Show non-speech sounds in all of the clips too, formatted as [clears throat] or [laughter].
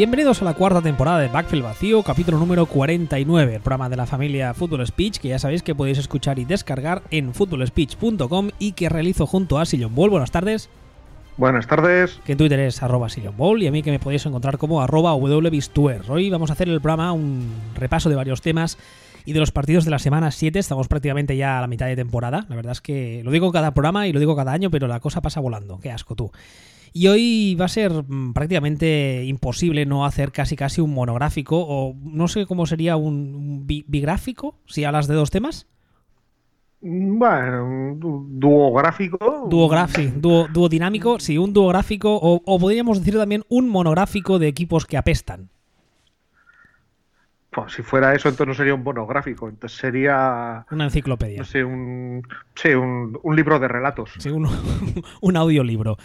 Bienvenidos a la cuarta temporada de Backfield Vacío, capítulo número 49, el programa de la familia Football Speech, que ya sabéis que podéis escuchar y descargar en footballspeech.com y que realizo junto a Sillon Ball. Buenas tardes. Buenas tardes. Que en Twitter es arroba Sillon Ball y a mí que me podéis encontrar como arroba wbistuer. Hoy vamos a hacer el programa un repaso de varios temas y de los partidos de la semana 7. Estamos prácticamente ya a la mitad de temporada. La verdad es que lo digo cada programa y lo digo cada año, pero la cosa pasa volando. Qué asco tú. Y hoy va a ser mm, prácticamente imposible no hacer casi casi un monográfico o no sé cómo sería un, bigráfico si hablas de dos temas. Bueno, duográfico. Duográfico, dúo, dinámico, sí, un duográfico o, o podríamos decir también un monográfico de equipos que apestan. Pues si fuera eso, entonces no sería un monográfico, entonces sería... Una enciclopedia. No sé, un, sí, un, libro de relatos. Sí, un, [laughs] un audiolibro.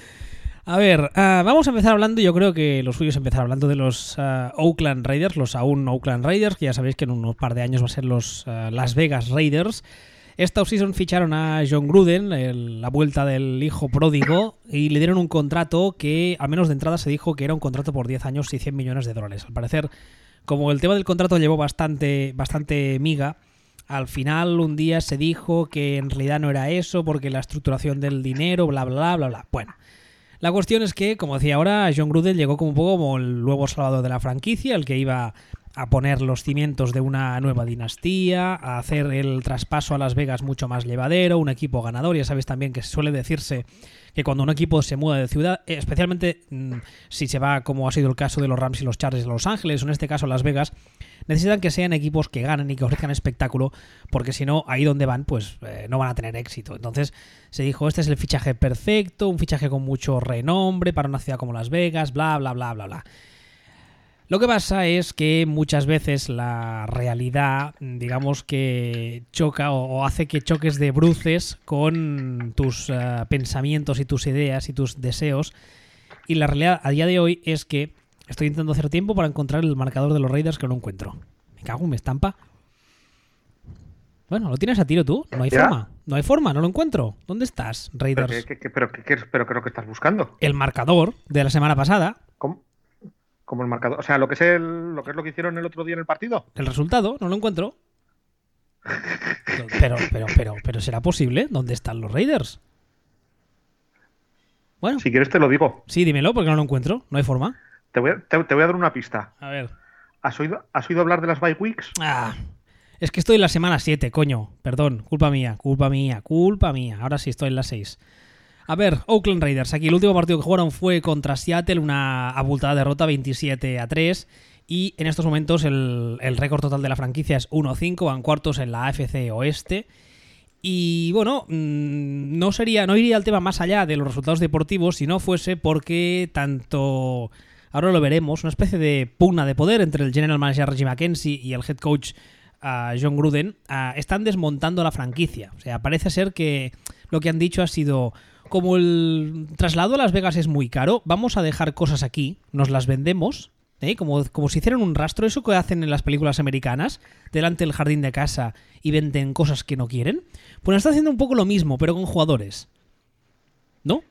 A ver, ah, vamos a empezar hablando, yo creo que lo suyo es hablando de los ah, Oakland Raiders, los aún Oakland Raiders, que ya sabéis que en unos par de años va a ser los ah, Las Vegas Raiders. Esta offseason ficharon a John Gruden, la vuelta del hijo pródigo, y le dieron un contrato que, al menos de entrada, se dijo que era un contrato por 10 años y 100 millones de dólares. Al parecer, como el tema del contrato llevó bastante, bastante miga, al final un día se dijo que en realidad no era eso porque la estructuración del dinero, bla, bla, bla, bla. Bueno, la cuestión es que, como decía ahora, John Gruden llegó como un poco como el nuevo salvador de la franquicia, el que iba a poner los cimientos de una nueva dinastía, a hacer el traspaso a Las Vegas mucho más llevadero, un equipo ganador. Ya sabes también que suele decirse que cuando un equipo se muda de ciudad, eh, especialmente mm, si se va como ha sido el caso de los Rams y los Chargers de Los Ángeles, o en este caso Las Vegas, necesitan que sean equipos que ganen y que ofrezcan espectáculo, porque si no, ahí donde van, pues eh, no van a tener éxito. Entonces se dijo, este es el fichaje perfecto, un fichaje con mucho renombre para una ciudad como Las Vegas, bla, bla, bla, bla, bla. Lo que pasa es que muchas veces la realidad, digamos que choca o, hace que choques de bruces con tus eh, pensamientos y tus ideas y tus deseos. Y la realidad a día de hoy es que estoy intentando hacer tiempo para encontrar el marcador de los Raiders que no encuentro. Me cago, me estampa. Bueno, ¿lo tienes a tiro tú? No hay forma. No hay forma, no lo encuentro. ¿Dónde estás, Raiders? ¿Pero qué, pero, qué, pero creo que estás buscando? El marcador de la semana pasada. ¿Cómo? Como el marcador. O sea, lo que es el, lo que es lo que hicieron el otro día en el partido. El resultado, no lo encuentro. [laughs] Pero, pero, pero, pero será posible. ¿Dónde están los Raiders? Bueno. Si quieres te lo digo. Sí, dímelo, porque no lo encuentro. No hay forma. Te voy a, te, voy a dar una pista. A ver. ¿Has oído, ¿Has oído hablar de las bye weeks? Ah. Es que estoy en la semana 7, coño. Perdón, culpa mía, culpa mía, culpa mía. Ahora sí estoy en la 6. A ver, Oakland Raiders. Aquí el último partido que jugaron fue contra Seattle, una abultada derrota 27 a 3. Y en estos momentos el, récord total de la franquicia es 1-5, van cuartos en la AFC Oeste. Y bueno, mm, no sería, no iría el tema más allá de los resultados deportivos si no fuese porque tanto, ahora lo veremos, una especie de pugna de poder entre el general manager Reggie McKenzie y el head coach uh, John Gruden uh, están desmontando la franquicia. O sea, parece ser que lo que han dicho ha sido, como el traslado a Las Vegas es muy caro, vamos a dejar cosas aquí, nos las vendemos, ¿eh? como, como si hicieran un rastro, eso que hacen en las películas americanas, delante del jardín de casa y venden cosas que no quieren. Pues está haciendo un poco lo mismo, pero con jugadores. ¿No?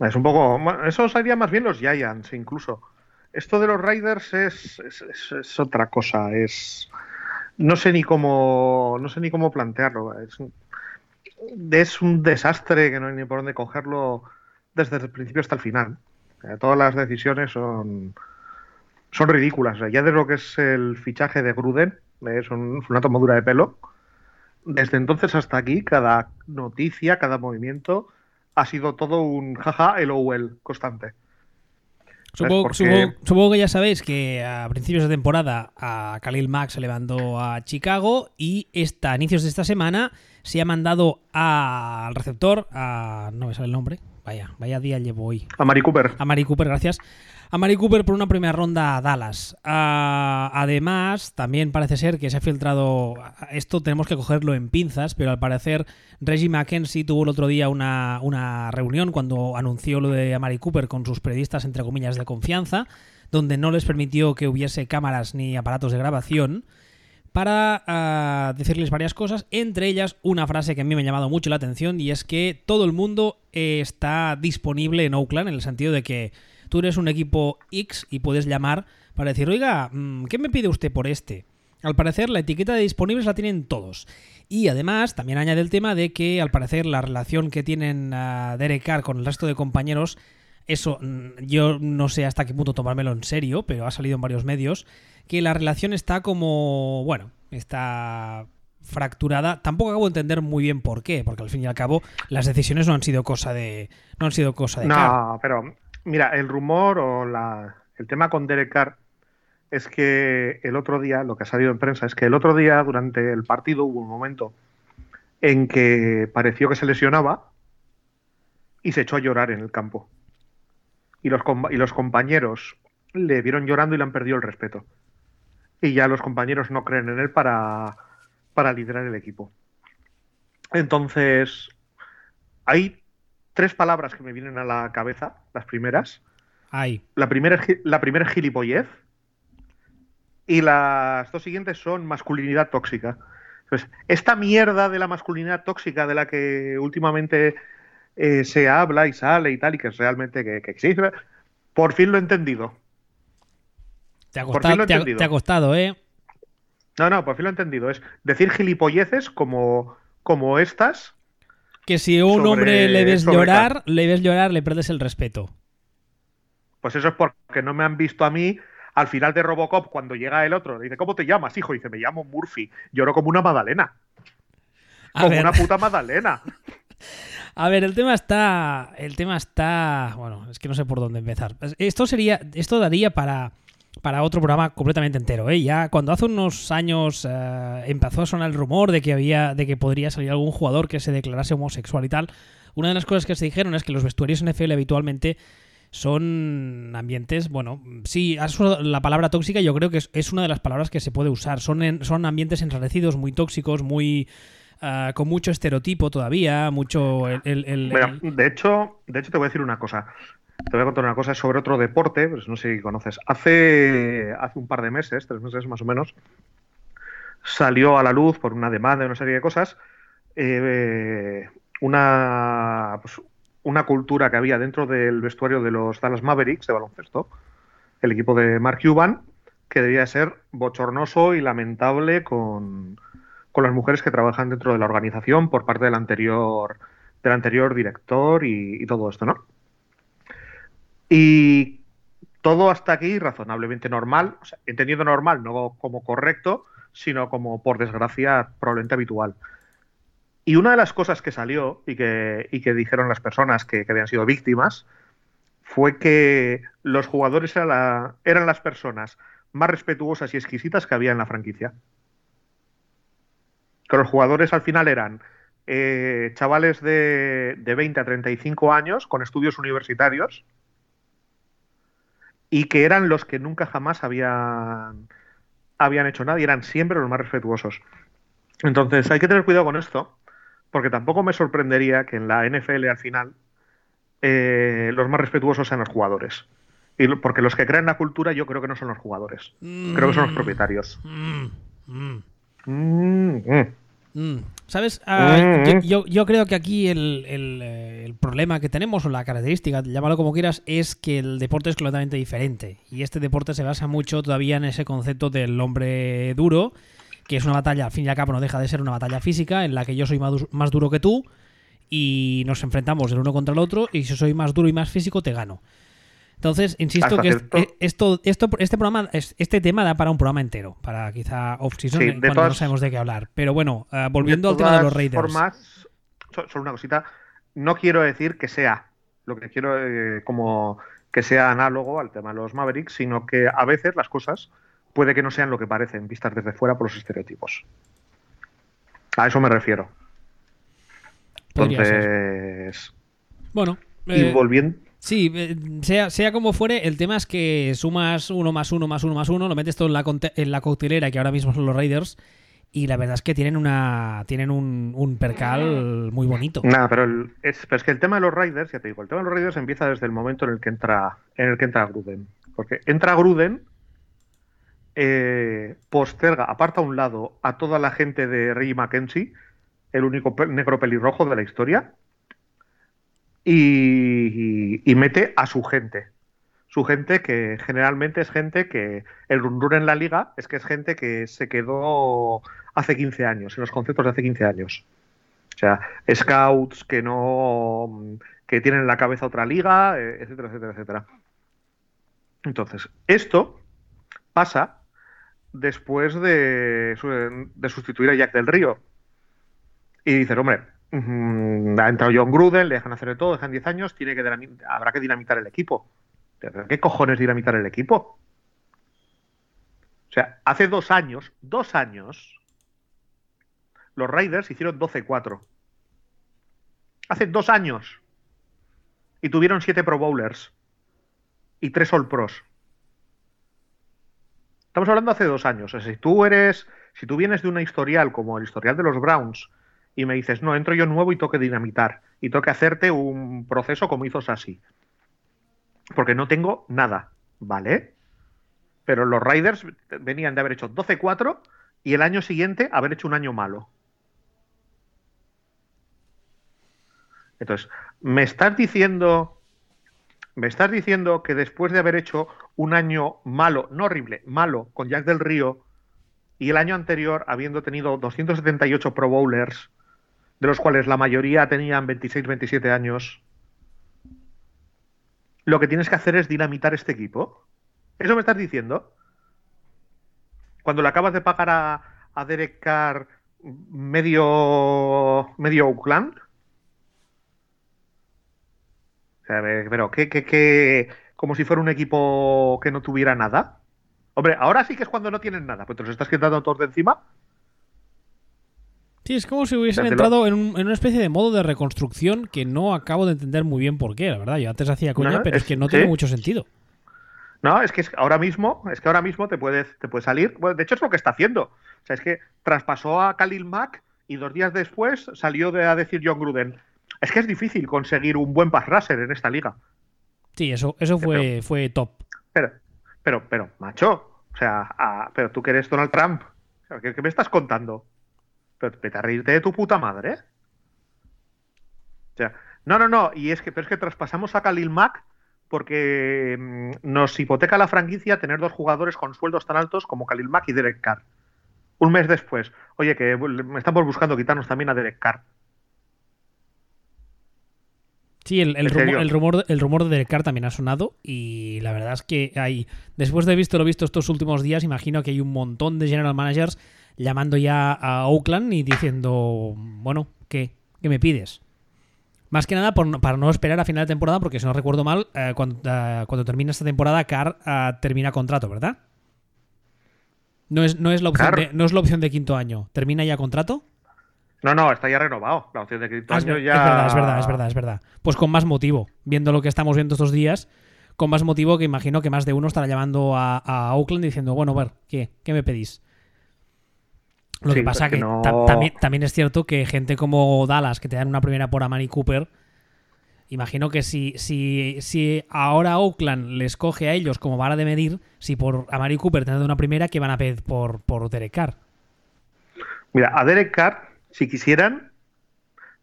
Es un poco. Eso sería más bien los Giants, incluso. Esto de los Raiders es, es, otra cosa. Es. No sé ni cómo. No sé ni cómo plantearlo. Es, es un desastre que no hay ni por dónde cogerlo desde el principio hasta el final. todas las decisiones son, son ridículas. ya de lo que es el fichaje de Gruden, es una tomadura de pelo. Desde entonces hasta aquí, cada noticia, cada movimiento ha sido todo un jaja, el OL constante. Supongo, que ya sabéis que a principios de temporada a Khalil Mack se le mandó a Chicago y esta, a inicios de esta semana se ha mandado al receptor, a, no me sale el nombre, vaya, vaya día llevo hoy. A Mari Cooper. A Mari Cooper, gracias. A Mari Cooper por una primera ronda a Dallas. Ah, además, también parece ser que se ha filtrado. Esto tenemos que cogerlo en pinzas, pero al parecer Reggie McKenzie tuvo el otro día una, una reunión cuando anunció lo de Amari Cooper con sus periodistas, entre comillas, de confianza, donde no les permitió que hubiese cámaras ni aparatos de grabación para ah, decirles varias cosas, entre ellas una frase que a mí me ha llamado mucho la atención y es que todo el mundo está disponible en Oakland en el sentido de que tú eres un equipo X y puedes llamar para decir, oiga, mm, ¿qué me pide usted por este? Al parecer, la etiqueta de disponibles la tienen todos. Y además, también añade el tema de que, al parecer, la relación que tienen uh, Derek Carr con el resto de compañeros, eso mm, yo no sé hasta qué punto tomármelo en serio, pero ha salido en varios medios, que la relación está como, bueno, está fracturada. Tampoco acabo de entender muy bien por qué, porque al fin y al cabo las decisiones no han sido cosa de no han sido cosa de No, pero mira, el rumor o la, el tema con Derek Carr es que el otro día, lo que ha salido en prensa, es que el otro día, durante el partido, hubo un momento en que pareció que se lesionaba y se echó a llorar en el campo. Y los, y los compañeros le vieron llorando y le han perdido el respeto. Y ya los compañeros no creen en él para, para liderar el equipo. Entonces, hay tres palabras que me vienen a la cabeza, las primeras. Hay. La primera, la primera es gilipollez y las dos siguientes son masculinidad tóxica. Entonces, esta mierda de la masculinidad tóxica de la que últimamente eh, se habla y sale y tal, y que es realmente que, existe, por fin lo he entendido. Te ha costado, te ha, costado, ¿eh? No, no, por fin lo he entendido. Es decir gilipolleces como, como estas. Que si a un hombre le ves llorar, le ves llorar, le pierdes el respeto. Pues eso es porque no me han visto a mí al final de Robocop, cuando llega el otro, le dice, ¿cómo te llamas, hijo? dice, me llamo Murphy. Lloro como una Madalena. como una puta Madalena. [laughs] A ver, el tema está. El tema está. Bueno, es que no sé por dónde empezar. Esto sería. Esto daría para. Para otro programa completamente entero, ¿eh? Ya cuando hace unos años eh, empezó a sonar el rumor de que había. de que podría salir algún jugador que se declarase homosexual y tal. Una de las cosas que se dijeron es que los vestuarios NFL habitualmente son ambientes, bueno, sí, la palabra tóxica yo creo que es, una de las palabras que se puede usar. Son, son ambientes enrarecidos, muy tóxicos, muy... Ah, con mucho estereotipo todavía, mucho... El, de, hecho, de hecho, te voy a decir una cosa. Te voy a contar una cosa sobre otro deporte, pues no sé si conoces. Hace, hace un par de meses, tres meses más o menos, salió a la luz por una demanda y una serie de cosas, eh, una, pues, una cultura que había dentro del vestuario de los Dallas Mavericks de baloncesto, el equipo de Mark Cuban, que debía ser bochornoso y lamentable con, las mujeres que trabajan dentro de la organización por parte del anterior, del anterior director y, todo esto, ¿no? Y todo hasta aquí razonablemente normal, o sea, entendiendo normal, no como correcto, sino como, por desgracia, probablemente habitual. Y una de las cosas que salió y que, que dijeron las personas que, habían sido víctimas fue que los jugadores eran las personas más respetuosas y exquisitas que había en la franquicia. Que los jugadores al final eran eh, chavales de, de 20 a 35 años con estudios universitarios y que eran los que nunca jamás habían, habían hecho nada y eran siempre los más respetuosos. Entonces hay que tener cuidado con esto, porque tampoco me sorprendería que en la NFL al final eh, los más respetuosos sean los jugadores. Y porque los que crean la cultura yo creo que no son los jugadores, creo que son los mm. propietarios. Mm, mm. ¿Sabes? Ah, yo, creo que aquí el, el, problema que tenemos, o la característica, llámalo como quieras, es que el deporte es completamente diferente. Y este deporte se basa mucho todavía en ese concepto del hombre duro que es una batalla, al fin y al cabo no deja de ser una batalla física en la que yo soy más, duro que tú y nos enfrentamos el uno contra el otro y si soy más duro y más físico te gano. Entonces, insisto que eh, esto, esto, este programa, este tema da para un programa entero, para quizá off-season cuando no sabemos de qué hablar. Pero bueno, eh, volviendo al tema de los Raiders. Formas, solo una cosita, no quiero decir que sea, lo que quiero eh, como que sea análogo al tema de los Mavericks, sino que a veces las cosas puede que no sean lo que parecen vistas desde fuera por los estereotipos. A eso me refiero. Entonces. Bueno. y eh, volviendo. Sí, eh, sea, sea como fuere, el tema es que sumas uno más uno más uno más uno, lo metes todo en la, en la coctelera que ahora mismo son los Raiders. Y la verdad es que tienen una tienen un, percal muy bonito. Nada, pero, es, pero es que el tema de los Raiders, ya te digo, el tema de los Raiders empieza desde el momento en el que entra, en el que entra Gruden. Porque entra Gruden eh, posterga, aparta a un lado a toda la gente de Ray Mackenzie, el único negro pelirrojo de la historia, y, mete a su gente. su gente que generalmente es gente que el run en la liga es que es gente que se quedó hace 15 años, en los conceptos de hace 15 años. O sea, scouts que no que tienen en la cabeza otra liga, eh, etcétera, etcétera, etcétera. Entonces, esto pasa después de, de sustituir a Jack del Río. Y dices, hombre, ha entrado John Gruden, le dejan hacer de todo, dejan 10 años, habrá que dinamitar el equipo. ¿Qué cojones dinamitar el equipo? O sea, hace dos años, dos años, los Raiders hicieron 12-4. Hace dos años. Y tuvieron siete Pro Bowlers. Y tres All Pros. Estamos hablando hace dos años. Si tú eres, si tú vienes de una historial como el historial de los Browns y me dices, no, entro yo nuevo y toque dinamitar y toque hacerte un proceso como hizo Sassy. Porque no tengo nada, ¿vale? Pero los Riders venían de haber hecho 12-4 y el año siguiente haber hecho un año malo. Entonces, ¿me estás diciendo me estás diciendo que después de haber hecho un año malo, no horrible, malo con Jack del Río y el año anterior habiendo tenido 278 Pro Bowlers, de los cuales la mayoría tenían 26, 27 años, lo que tienes que hacer es dinamitar este equipo? ¿Eso me estás diciendo? Cuando le acabas de pagar a, a Derek Carr medio, medio Oakland, pero ¿qué, qué, qué, como si fuera un equipo que no tuviera nada. Hombre, ahora sí que es cuando no tienen nada, pues te los estás quitando todos de encima. Sí, es como si hubiesen entrado en, una especie de modo de reconstrucción que no acabo de entender muy bien por qué, la verdad. Yo antes hacía coña, pero es, que no tiene mucho sentido. No, es que ahora mismo, es que ahora mismo te puedes, te puede salir. Bueno, de hecho es lo que está haciendo. O sea, es que traspasó a Khalil Mack y dos días después salió de, a decir John Gruden, es que es difícil conseguir un buen pass rusher en esta liga. Sí, eso, eso fue, fue top. Pero, pero, pero, macho, o sea, pero tú que eres Donald Trump, ¿qué, me estás contando? Vete a reírte de tu puta madre. O sea, no, no, no, y es que, pero es que traspasamos a Khalil Mack porque mm, nos hipoteca la franquicia tener dos jugadores con sueldos tan altos como Khalil Mack y Derek Carr. Un mes después, oye, que estamos buscando quitarnos también a Derek Carr. Sí, el, rumor, el, rumor, de Derek Carr también ha sonado y la verdad es que hay, después de visto lo visto estos últimos días, imagino que hay un montón de general managers llamando ya a Oakland y diciendo, bueno, ¿qué, ¿Qué me pides? Más que nada para no esperar a final de temporada, porque si no recuerdo mal, eh, eh, cuando, termina esta temporada, Carr eh, termina contrato, ¿verdad? No es, no, es la opción no es la opción de quinto año. ¿Termina ya contrato? No, no, está ya renovado. La opción de quinto ah, ya. Es verdad, es verdad, es verdad, es verdad. Pues con más motivo, viendo lo que estamos viendo estos días, con más motivo que imagino que más de uno estará llamando a, Oakland diciendo, bueno, a ver, ¿qué, qué me pedís? Lo que pasa que, que también, es cierto que gente como Dallas, que te dan una primera por Amari Cooper, imagino que si, si, si ahora Oakland les coge a ellos como vara de medir, si por Amari Cooper te dan una primera, ¿qué van a pedir por, por Derek Carr? Mira, a Derek Carr si quisieran,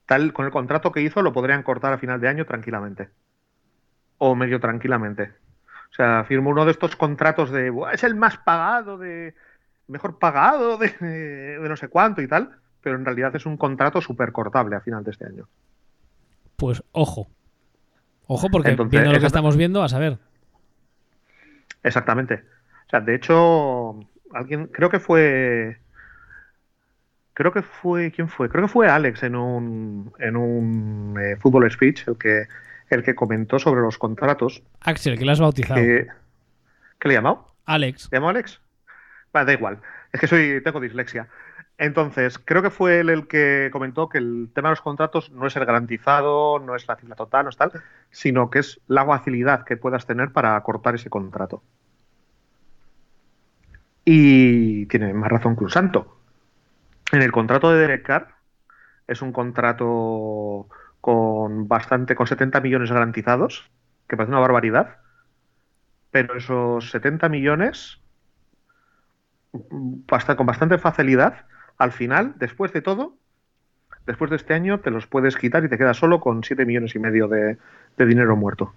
tal con el contrato que hizo, lo podrían cortar a final de año tranquilamente. O medio tranquilamente. O sea, firmó uno de estos contratos de es el más pagado, de mejor pagado, de, no sé cuánto y tal, pero en realidad es un contrato súper cortable a final de este año. Pues ojo. Ojo, porque viendo lo que estamos viendo, a saber. Exactamente. O sea, de hecho, alguien, creo que fue creo que fue, ¿quién fue? Creo que fue Alex en un, en un eh, fútbol speech el que, el que comentó sobre los contratos. Axel, que lo has bautizado. ¿Qué le he llamado? Alex. ¿Le llamo Alex? da igual. Es que soy, tengo dislexia. Entonces, creo que fue él el que comentó que el tema de los contratos no es el garantizado, no es la cifra total, no es tal, sino que es la facilidad que puedas tener para cortar ese contrato. Y tiene más razón que un santo. En el contrato de Derek Carr es un contrato con bastante, con 70 millones garantizados, que parece una barbaridad, pero esos 70 millones, con bastante facilidad, al final, después de todo, después de este año, te los puedes quitar y te quedas solo con 7 millones y medio de, dinero muerto.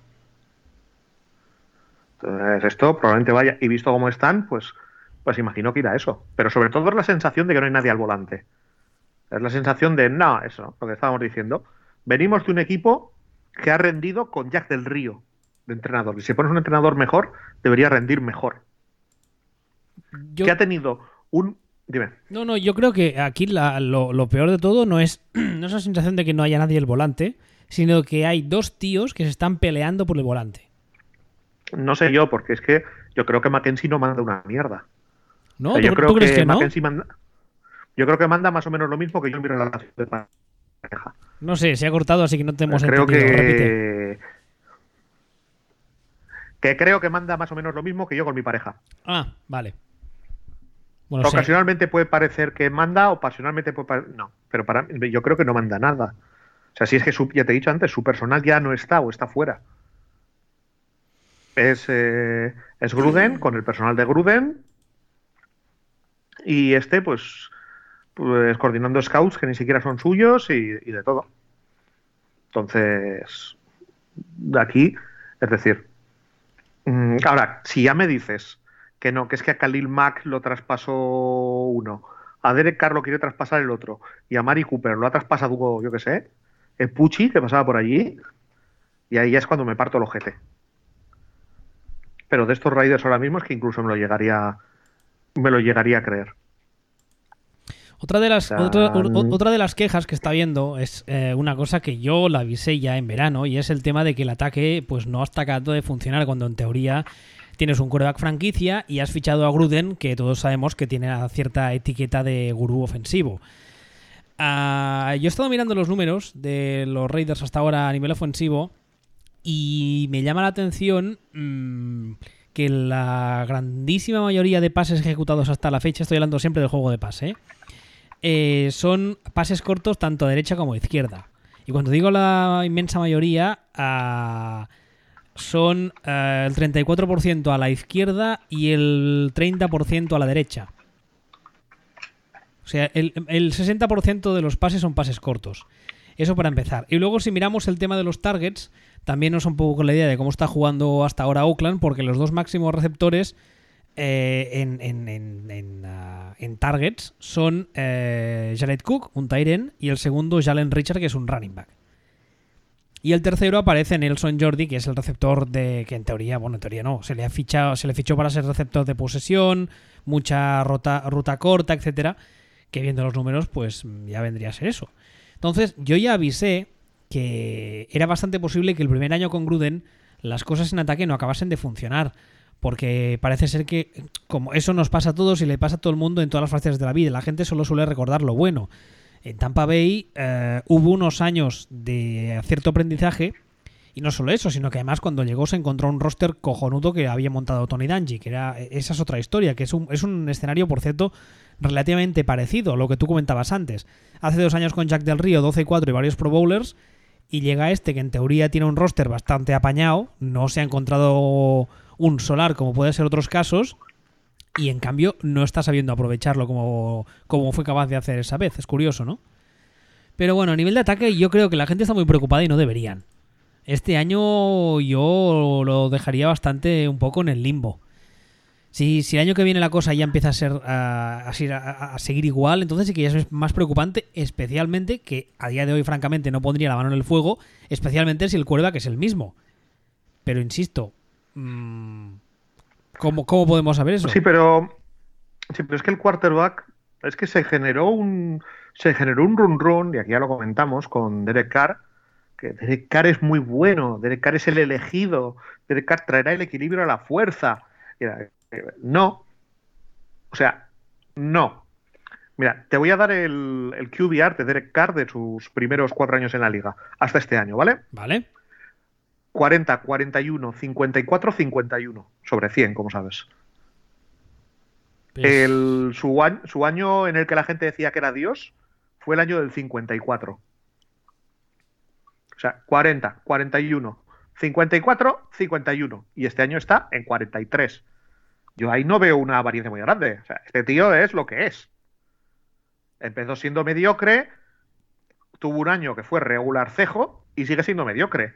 Entonces, esto probablemente vaya, y visto cómo están, pues, pues imagino que irá eso. Pero sobre todo es la sensación de que no hay nadie al volante. Es la sensación de, no, eso, lo que estábamos diciendo. Venimos de un equipo que ha rendido con Jack del Río de entrenador. Y si pones un entrenador mejor, debería rendir mejor. Que ha tenido un. Dime. No, no, yo creo que aquí lo, peor de todo no es, [clears throat] no es la sensación de que no haya nadie al volante, sino que hay dos tíos que se están peleando por el volante. No sé yo, porque es que yo creo que Mackenzie no manda una mierda. ¿No? yo creo crees que, no? manda, yo creo que manda más o menos lo mismo que yo en mi relación de pareja. No sé, se ha cortado, así que no te hemos creo Que... que creo que manda más o menos lo mismo que yo con mi pareja. Ah, vale. ocasionalmente puede parecer que manda, ocasionalmente puede parecer... No, pero para yo creo que no manda nada. O sea, si es que su, ya te he dicho antes, su personal ya no está o está fuera. Es, eh, es Gruden con el personal de Gruden. Y este, pues, pues coordinando scouts que ni siquiera son suyos y, de todo. Entonces, de aquí, es decir, mm, ahora, si ya me dices que no, que es que a Khalil Mack lo traspasó uno, a Derek Carr lo quiere traspasar el otro, y a Mari Cooper lo ha traspasado, yo qué sé, el Pucci, que pasaba por allí, y ahí ya es cuando me parto el ojete. Pero de estos Raiders ahora mismo es que incluso me lo llegaría, me lo llegaría a creer. Otra de las, otra, de las quejas que está viendo es eh, una cosa que yo la avisé ya en verano y es el tema de que el ataque pues no está acabando de funcionar cuando en teoría tienes un quarterback franquicia y has fichado a Gruden que todos sabemos que tiene cierta etiqueta de gurú ofensivo. Ah, yo he estado mirando los números de los Raiders hasta ahora a nivel ofensivo y me llama la atención mm, que la grandísima mayoría de pases ejecutados hasta la fecha, estoy hablando siempre del juego de pase, ¿eh? Son pases cortos tanto a derecha como a izquierda. Y cuando digo la inmensa mayoría, ah, son ah, el 34% a la izquierda y el 30% a la derecha. O sea, el 60% de los pases son pases cortos. Eso para empezar. Y luego si miramos el tema de los targets, también nos un poco con la idea de cómo está jugando hasta ahora Oakland, porque los dos máximos receptores eh, en, ah, en, targets son eh, Jared Cook, un Tyren, y el segundo Jalen Richard, que es un running back. Y el tercero aparece Nelson Jordi, que es el receptor de. que en teoría, bueno, en teoría no, se le ha fichado, se le fichó para ser receptor de posesión, mucha ruta, ruta corta, etcétera. Que viendo los números, pues ya vendría a ser eso. Entonces, yo ya avisé que era bastante posible que el primer año con Gruden las cosas en ataque no acabasen de funcionar porque parece ser que como eso nos pasa a todos y le pasa a todo el mundo en todas las fases de la vida, la gente solo suele recordar lo bueno. En Tampa Bay eh, hubo unos años de cierto aprendizaje y no solo eso, sino que además cuando llegó se encontró un roster cojonudo que había montado Tony Dungy, que era esa es otra historia, que es un, es un escenario, por cierto, relativamente parecido a lo que tú comentabas antes. Hace dos años con Jack del Río, 12-4 y varios Pro Bowlers, y llega este que en teoría tiene un roster bastante apañado, no se ha encontrado un solar como puede ser otros casos y en cambio no está sabiendo aprovecharlo como, como fue capaz de hacer esa vez. Es curioso, ¿no? Pero bueno, a nivel de ataque yo creo que la gente está muy preocupada y no deberían. Este año yo lo dejaría bastante un poco en el limbo. Si, si el año que viene la cosa ya empieza a ser a, seguir igual, entonces sí que ya es más preocupante, especialmente que a día de hoy, francamente, no pondría la mano en el fuego, especialmente si el que es el mismo. Pero insisto, Mm, ¿Cómo, ¿Cómo podemos saber eso? Sí, pero, sí, pero es que el quarterback es que se generó un se generó un run run y aquí ya lo comentamos con Derek Carr que Derek Carr es muy bueno, Derek Carr es el elegido, Derek Carr traerá el equilibrio a la fuerza. Eh, no, o sea, no. Mira, te voy a dar el, el QBR de Derek Carr de sus primeros cuatro años en la liga, hasta este año, ¿vale? Vale. 40, 41, 54, 51 sobre 100, como sabes. El, su, año, su, año, en el que la gente decía que era Dios fue el año del 54. O sea, 40, 41, 54, 51. Y este año está en 43. Yo ahí no veo una variancia muy grande. O sea, este tío es lo que es. Empezó siendo mediocre, tuvo un año que fue regular cejo y sigue siendo mediocre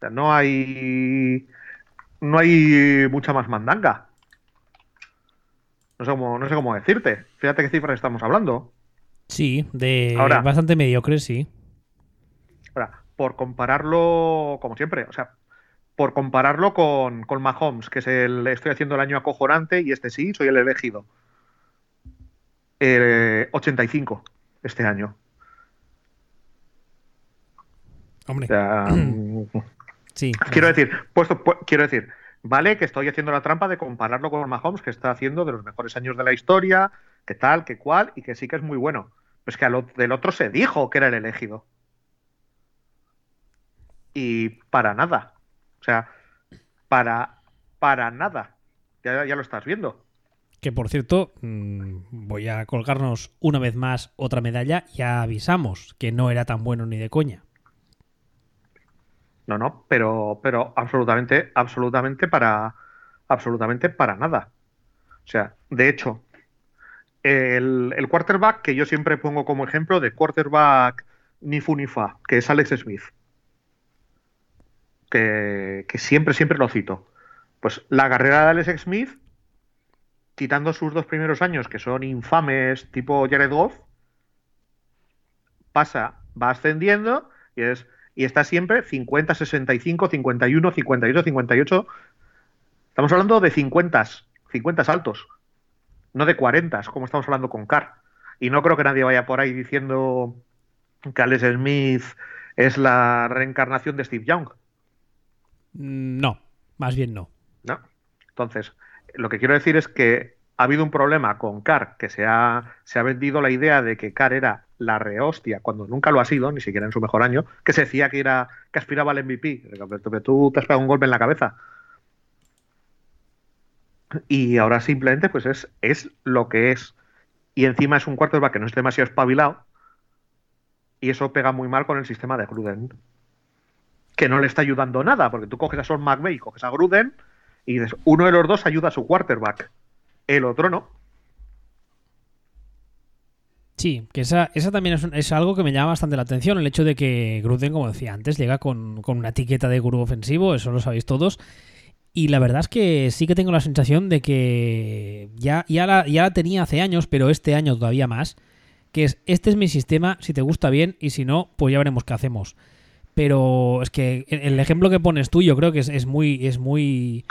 sea, no hay. No hay mucha más mandanga. No sé cómo, no sé cómo decirte. Fíjate qué cifras estamos hablando. Sí, de bastante mediocre, sí. Ahora, por compararlo, como siempre, o sea, por compararlo con, con Mahomes, que es el. Estoy haciendo el año acojonante y este sí, soy el elegido. 85 este año. Hombre. [clears throat] sí. Quiero decir, puesto, quiero decir, vale que estoy haciendo la trampa de compararlo con Mahomes, que está haciendo de los mejores años de la historia, que tal, que cual, y que sí que es muy bueno. Pero es que del otro se dijo que era el elegido. Y para nada. O sea, para, para nada. Ya, ya lo estás viendo. Que por cierto, mm, voy a colgarnos una vez más otra medalla. Ya avisamos que no era tan bueno ni de coña. No, no, pero, pero absolutamente, absolutamente para, absolutamente para nada. O sea, de hecho, el, el quarterback que yo siempre pongo como ejemplo de quarterback ni fu ni fa, que es Alex Smith, que, siempre, siempre lo cito. Pues la carrera de Alex Smith quitando sus dos primeros años, que son infames, tipo Jared Goff, pasa, va ascendiendo y, es, y está siempre 50, 65, 51, 58, 58. Estamos hablando de 50, 50 saltos, no de 40, como estamos hablando con Carr. Y no creo que nadie vaya por ahí diciendo que Alex Smith es la reencarnación de Steve Young. Mm, no, más bien no. No. Entonces, lo que quiero decir es que ha habido un problema con Carr, que se ha, se ha vendido la idea de que Carr era la rehostia, cuando nunca lo ha sido, ni siquiera en su mejor año, que se decía que era que aspiraba al MVP. Pero tú te has pegado un golpe en la cabeza. Y ahora simplemente pues es, es lo que es. Y encima es un quarterback que no es demasiado espabilado. Y eso pega muy mal con el sistema de Gruden. Que no le está ayudando nada, porque tú coges a Sean McVay y coges a Gruden y uno de los dos ayuda a su quarterback, el otro no. Sí, que esa, esa también es, algo que me llama bastante la atención, el hecho de que Gruden, como decía antes, llega con, una etiqueta de gurú ofensivo, eso lo sabéis todos. Y la verdad es que sí que tengo la sensación de que ya, ya, ya la tenía hace años, pero este año todavía más, que es, este es mi sistema, si te gusta bien, y si no, pues ya veremos qué hacemos. Pero es que el ejemplo que pones tú yo creo que es, muy... Es muy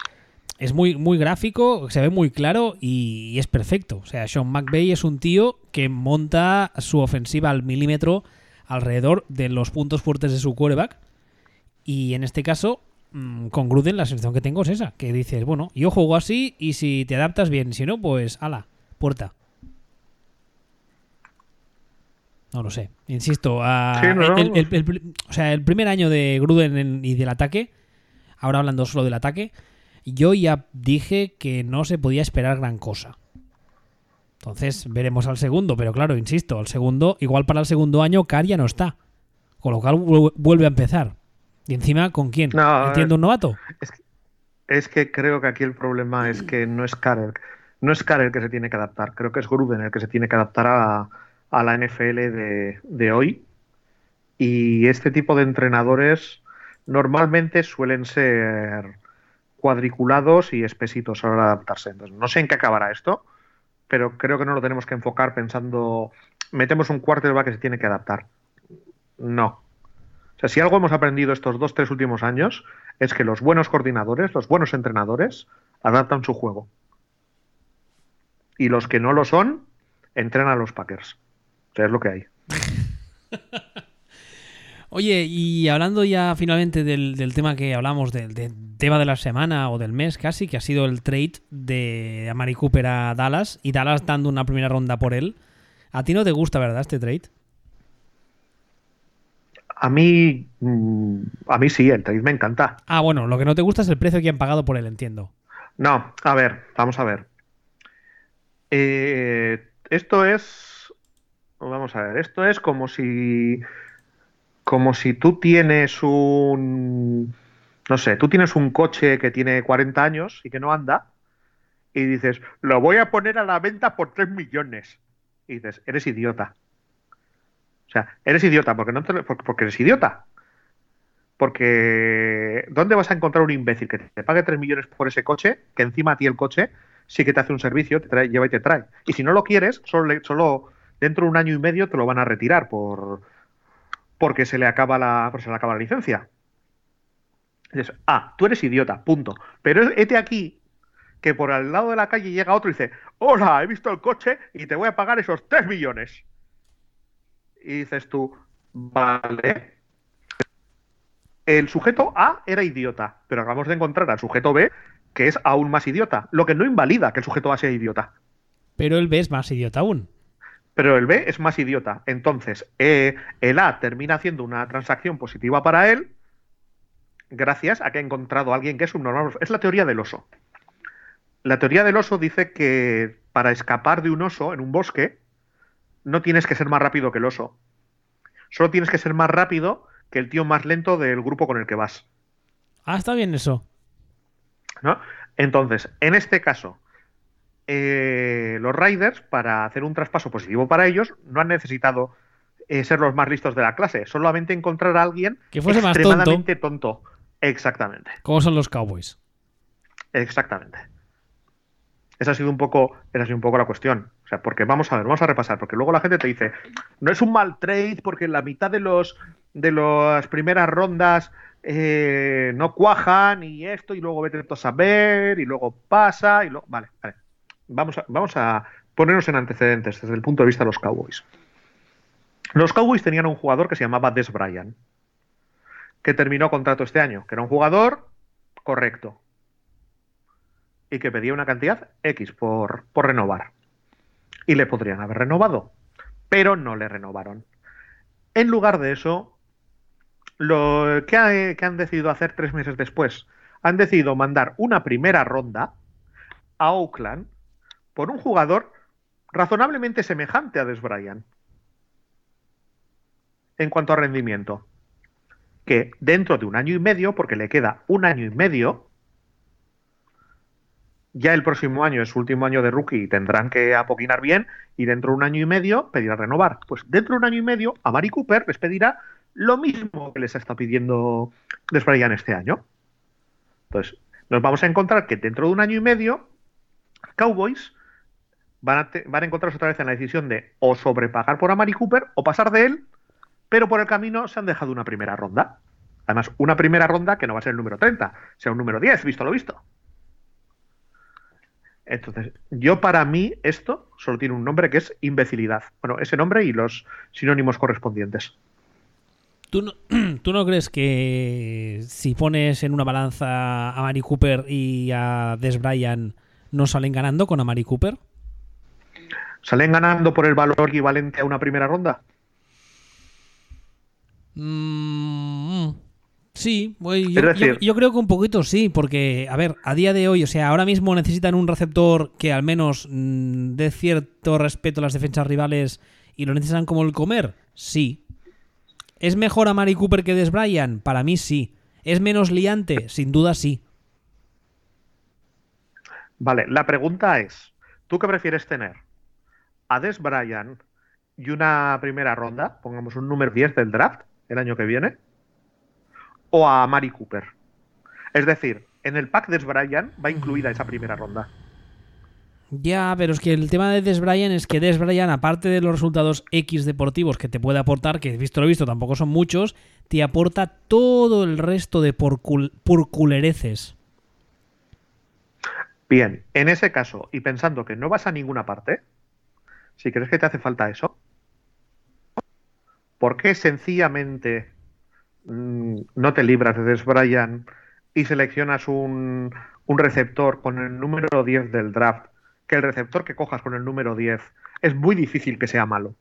es muy, muy gráfico, se ve muy claro y, es perfecto. O sea, Sean McVay es un tío que monta su ofensiva al milímetro alrededor de los puntos fuertes de su quarterback. Y en este caso, mm, con Gruden la sensación que tengo es esa, que dices, bueno, yo juego así y si te adaptas bien, si no, pues ala, puerta. No lo sé, insisto. el, o sea, el primer año de Gruden y del ataque, ahora hablando solo del ataque, yo ya dije que no se podía esperar gran cosa. Entonces veremos al segundo, pero claro, insisto, al segundo, igual para el segundo año Car ya no está. Con lo cual vuelve a empezar. ¿Y encima con quién? No, ¿Entiendo un novato? Es que, creo que aquí el problema es que no es Car no es Car el que se tiene que adaptar, creo que es Gruden el que se tiene que adaptar a, la NFL de, de hoy. Y este tipo de entrenadores normalmente suelen ser cuadriculados y espesitos a la hora de adaptarse. Entonces, no sé en qué acabará esto, pero creo que no lo tenemos que enfocar pensando, metemos un quarterback que se tiene que adaptar. No. O sea, si algo hemos aprendido estos dos, tres últimos años, es que los buenos coordinadores, los buenos entrenadores, adaptan su juego. Y los que no lo son, entrenan a los Packers. Es lo que hay. [laughs] Oye, y hablando ya finalmente del, tema que hablamos, del, tema de la semana o del mes casi, que ha sido el trade de Amari Cooper a Dallas y Dallas dando una primera ronda por él. ¿A ti no te gusta, verdad, este trade? A mí, mm, a mí sí, el trade me encanta. Ah, bueno, lo que no te gusta es el precio que han pagado por él, entiendo. No, a ver, vamos a ver. Eh, esto es, vamos a ver, esto es como si como si tú tienes un, no sé, tú tienes un coche que tiene 40 años y que no anda y dices, lo voy a poner a la venta por 3 millones. Y dices, eres idiota. O sea, eres idiota porque, no porque eres idiota. Porque ¿dónde vas a encontrar un imbécil que te pague 3 millones por ese coche, que encima a ti el coche sí que te hace un servicio, te trae, lleva y te trae? Y si no lo quieres, solo, solo dentro de un año y medio te lo van a retirar por porque se le acaba la, se le acaba la licencia. ah, tú eres idiota, punto. Pero este aquí que por al lado de la calle llega otro y dice, hola, he visto el coche y te voy a pagar esos 3 millones. Y dices tú, vale. El sujeto A era idiota, pero acabamos de encontrar al sujeto B que es aún más idiota, lo que no invalida que el sujeto A sea idiota. Pero el B es más idiota aún. Pero el B es más idiota. Entonces, eh, el A termina haciendo una transacción positiva para él gracias a que ha encontrado a alguien que es un normal. Es la teoría del oso. La teoría del oso dice que para escapar de un oso en un bosque no tienes que ser más rápido que el oso. Solo tienes que ser más rápido que el tío más lento del grupo con el que vas. Ah, está bien eso. ¿No? Entonces, en este caso, eh, los Riders, para hacer un traspaso positivo para ellos, no han necesitado eh, ser los más listos de la clase, solamente encontrar a alguien que fuese extremadamente tonto. Exactamente. ¿Cómo son los Cowboys? Exactamente. Esa ha sido un poco, esa ha sido un poco la cuestión. O sea, porque vamos a ver, vamos a repasar, porque luego la gente te dice, no es un mal trade porque la mitad de los de las primeras rondas eh, no cuajan y esto, y luego vete a saber, y luego pasa, y luego. Vale, vale. Vamos a, ponernos en antecedentes desde el punto de vista de los Cowboys. Los Cowboys tenían un jugador que se llamaba Des Bryant, que terminó contrato este año, que era un jugador correcto, y que pedía una cantidad X por, renovar. Y le podrían haber renovado, pero no le renovaron. En lugar de eso, lo que han decidido hacer tres meses después, han decidido mandar una primera ronda a Oakland por un jugador razonablemente semejante a Des Bryant en cuanto a rendimiento. Que dentro de un año y medio, porque le queda un año y medio, ya el próximo año es su último año de rookie y tendrán que apoquinar bien y dentro de un año y medio pedirá renovar. Pues dentro de un año y medio a Mari Cooper les pedirá lo mismo que les está pidiendo Desbrayan este año. Entonces, nos vamos a encontrar que dentro de un año y medio Cowboys van a, encontrarse otra vez en la decisión de o sobrepagar por Amari Cooper o pasar de él, pero por el camino se han dejado una primera ronda. Además, una primera ronda que no va a ser el número 30, sea un número 10, visto lo visto. Entonces, yo para mí esto solo tiene un nombre que es imbecilidad. Bueno, ese nombre y los sinónimos correspondientes. ¿Tú no, [clears throat] ¿Tú no, crees que si pones en una balanza a Mari Cooper y a Des Bryant no salen ganando con a Mari Cooper? ¿Salen ganando por el valor equivalente a una primera ronda? Mm, Sí, yo, creo que un poquito sí, porque, a ver, a día de hoy, o sea, ahora mismo necesitan un receptor que al menos mm, dé cierto respeto a las defensas rivales y lo necesitan como el comer. Sí. ¿Es mejor a Mari Cooper que Des Bryant? Para mí sí. ¿Es menos liante? Sin duda sí. Vale, la pregunta es, ¿tú qué prefieres tener? ¿A Des Bryant y una primera ronda, pongamos un número 10 del draft el año que viene? o a Mari Cooper. Es decir, en el pack de Brian va incluida esa primera ronda. Ya, pero es que el tema de Des Bryant es que Des Bryant, aparte de los resultados X deportivos que te puede aportar, que visto lo visto tampoco son muchos, te aporta todo el resto de purculereces. Bien, en ese caso, y pensando que no vas a ninguna parte, si crees que te hace falta eso, ¿por qué sencillamente Mm, no te libras de Des Bryant y seleccionas un, receptor con el número 10 del draft, que el receptor que cojas con el número 10 es muy difícil que sea malo.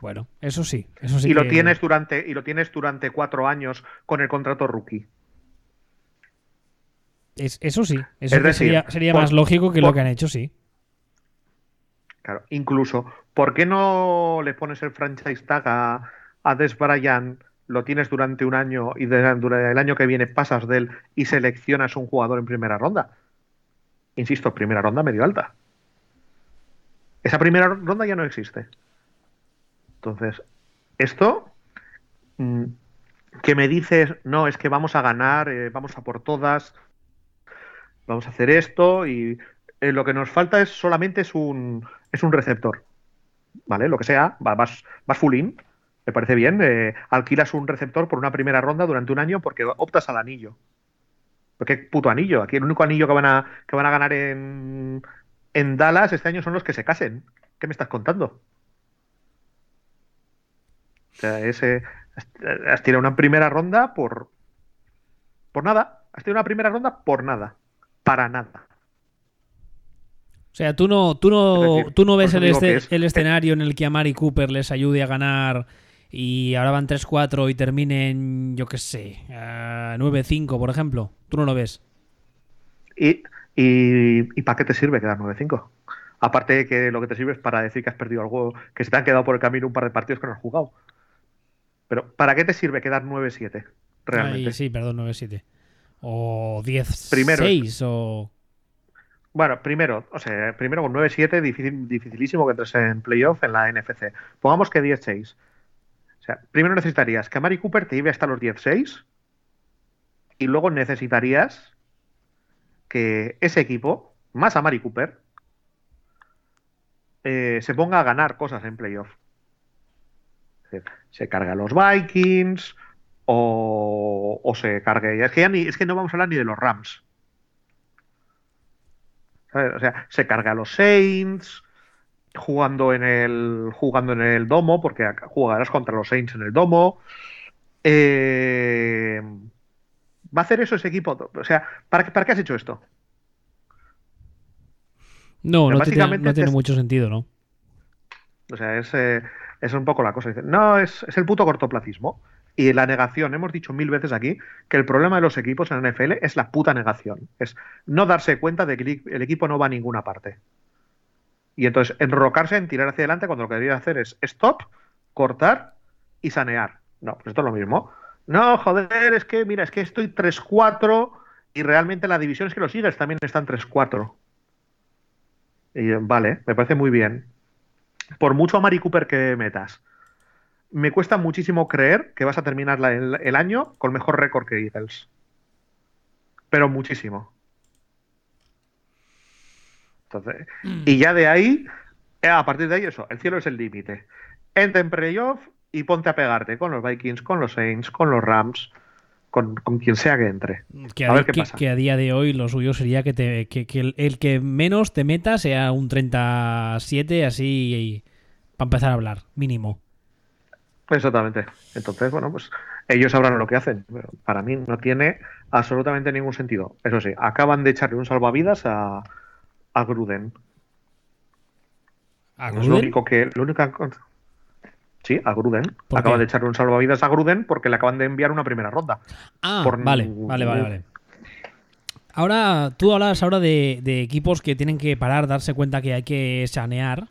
Bueno, eso sí, eso sí. Y lo tienes durante y lo tienes durante cuatro años con el contrato rookie. Es, eso sí, eso sería, más lógico que lo que han hecho, sí. Claro, incluso, ¿por qué no le pones el franchise tag a, a Des Bryant lo tienes durante un año y durante el año que viene pasas de él y seleccionas un jugador en primera ronda. Insisto, primera ronda medio alta. Esa primera ronda ya no existe. Entonces, esto, mm, que me dices, no, es que vamos a ganar, eh, vamos a por todas, vamos a hacer esto y eh, lo que nos falta es solamente es un, es un receptor. ¿Vale? Lo que sea, vas, vas full in, me parece bien. Eh, alquilas un receptor por una primera ronda durante un año porque optas al anillo. ¿Qué puto anillo? Aquí el único anillo que van a, que van a ganar en, en Dallas este año son los que se casen. ¿Qué me estás contando? O sea, ese, has tirado una primera ronda por, por nada. Has tirado una primera ronda por nada. Para nada. O sea, tú no, tú no, tú no ves el, el, escenario en el que a Mari Cooper les ayude a ganar y ahora van 3-4 y terminen, yo qué sé, 9-5, por ejemplo. ¿Tú no lo ves? ¿Y, y, para qué te sirve quedar 9-5? Aparte de que lo que te sirve es para decir que has perdido algo, que se te han quedado por el camino un par de partidos que no has jugado. Pero ¿para qué te sirve quedar 9-7? Realmente. sí, perdón, 9-7. O 10-6 o... Bueno, primero, o sea, primero con 9-7, dificilísimo que entres en playoff en la NFC. Pongamos que 10-6. O sea, primero necesitarías que Mari Cooper te lleve hasta los 16 y luego necesitarías que ese equipo, más a Mari Cooper, eh, se ponga a ganar cosas en playoff. Se carga a los Vikings o, se cargue. Es que, ya ni, es que no vamos a hablar ni de los Rams. O sea, se carga a los Saints, jugando en el jugando en el domo, porque jugarás contra los Saints en el domo. Eh, ¿Va a hacer eso ese equipo? O sea, ¿para, ¿para qué has hecho esto? No, no, tiene, mucho sentido, ¿no? O sea, es, eh, es un poco la cosa. No, es, es, el puto cortoplacismo. Y la negación, hemos dicho mil veces aquí que el problema de los equipos en NFL es la puta negación. Es no darse cuenta de que el equipo no va a ninguna parte. Y entonces enrocarse en tirar hacia adelante cuando lo que debería hacer es stop, cortar y sanear. No, pues esto es lo mismo. No, joder, es que, mira, es que estoy 3-4 y realmente la división es que los Eagles también están 3-4. Y vale, me parece muy bien. Por mucho a Mari Cooper que metas, me cuesta muchísimo creer que vas a terminar el, el año con mejor récord que Eagles. Pero muchísimo. Mm. y ya de ahí, eh, a partir de ahí, eso, el cielo es el límite. Entra en playoff y ponte a pegarte con los Vikings, con los Saints, con los Rams, con, quien sea que entre. Que a, ver qué pasa. que a día de hoy lo suyo sería que, te, el, que menos te meta sea un 37, así para empezar a hablar, mínimo. Exactamente. Entonces, bueno, pues ellos sabrán lo que hacen. Pero para mí no tiene absolutamente ningún sentido. Eso sí, acaban de echarle un salvavidas a, a Gruden. ¿A Gruden? lo único que. Lo único Sí, a Gruden. Acaba de echarle un salvavidas a Gruden porque le acaban de enviar una primera ronda. Ah, vale, vale, vale, vale. Ahora, tú hablas ahora de, equipos que tienen que parar, darse cuenta que hay que sanear.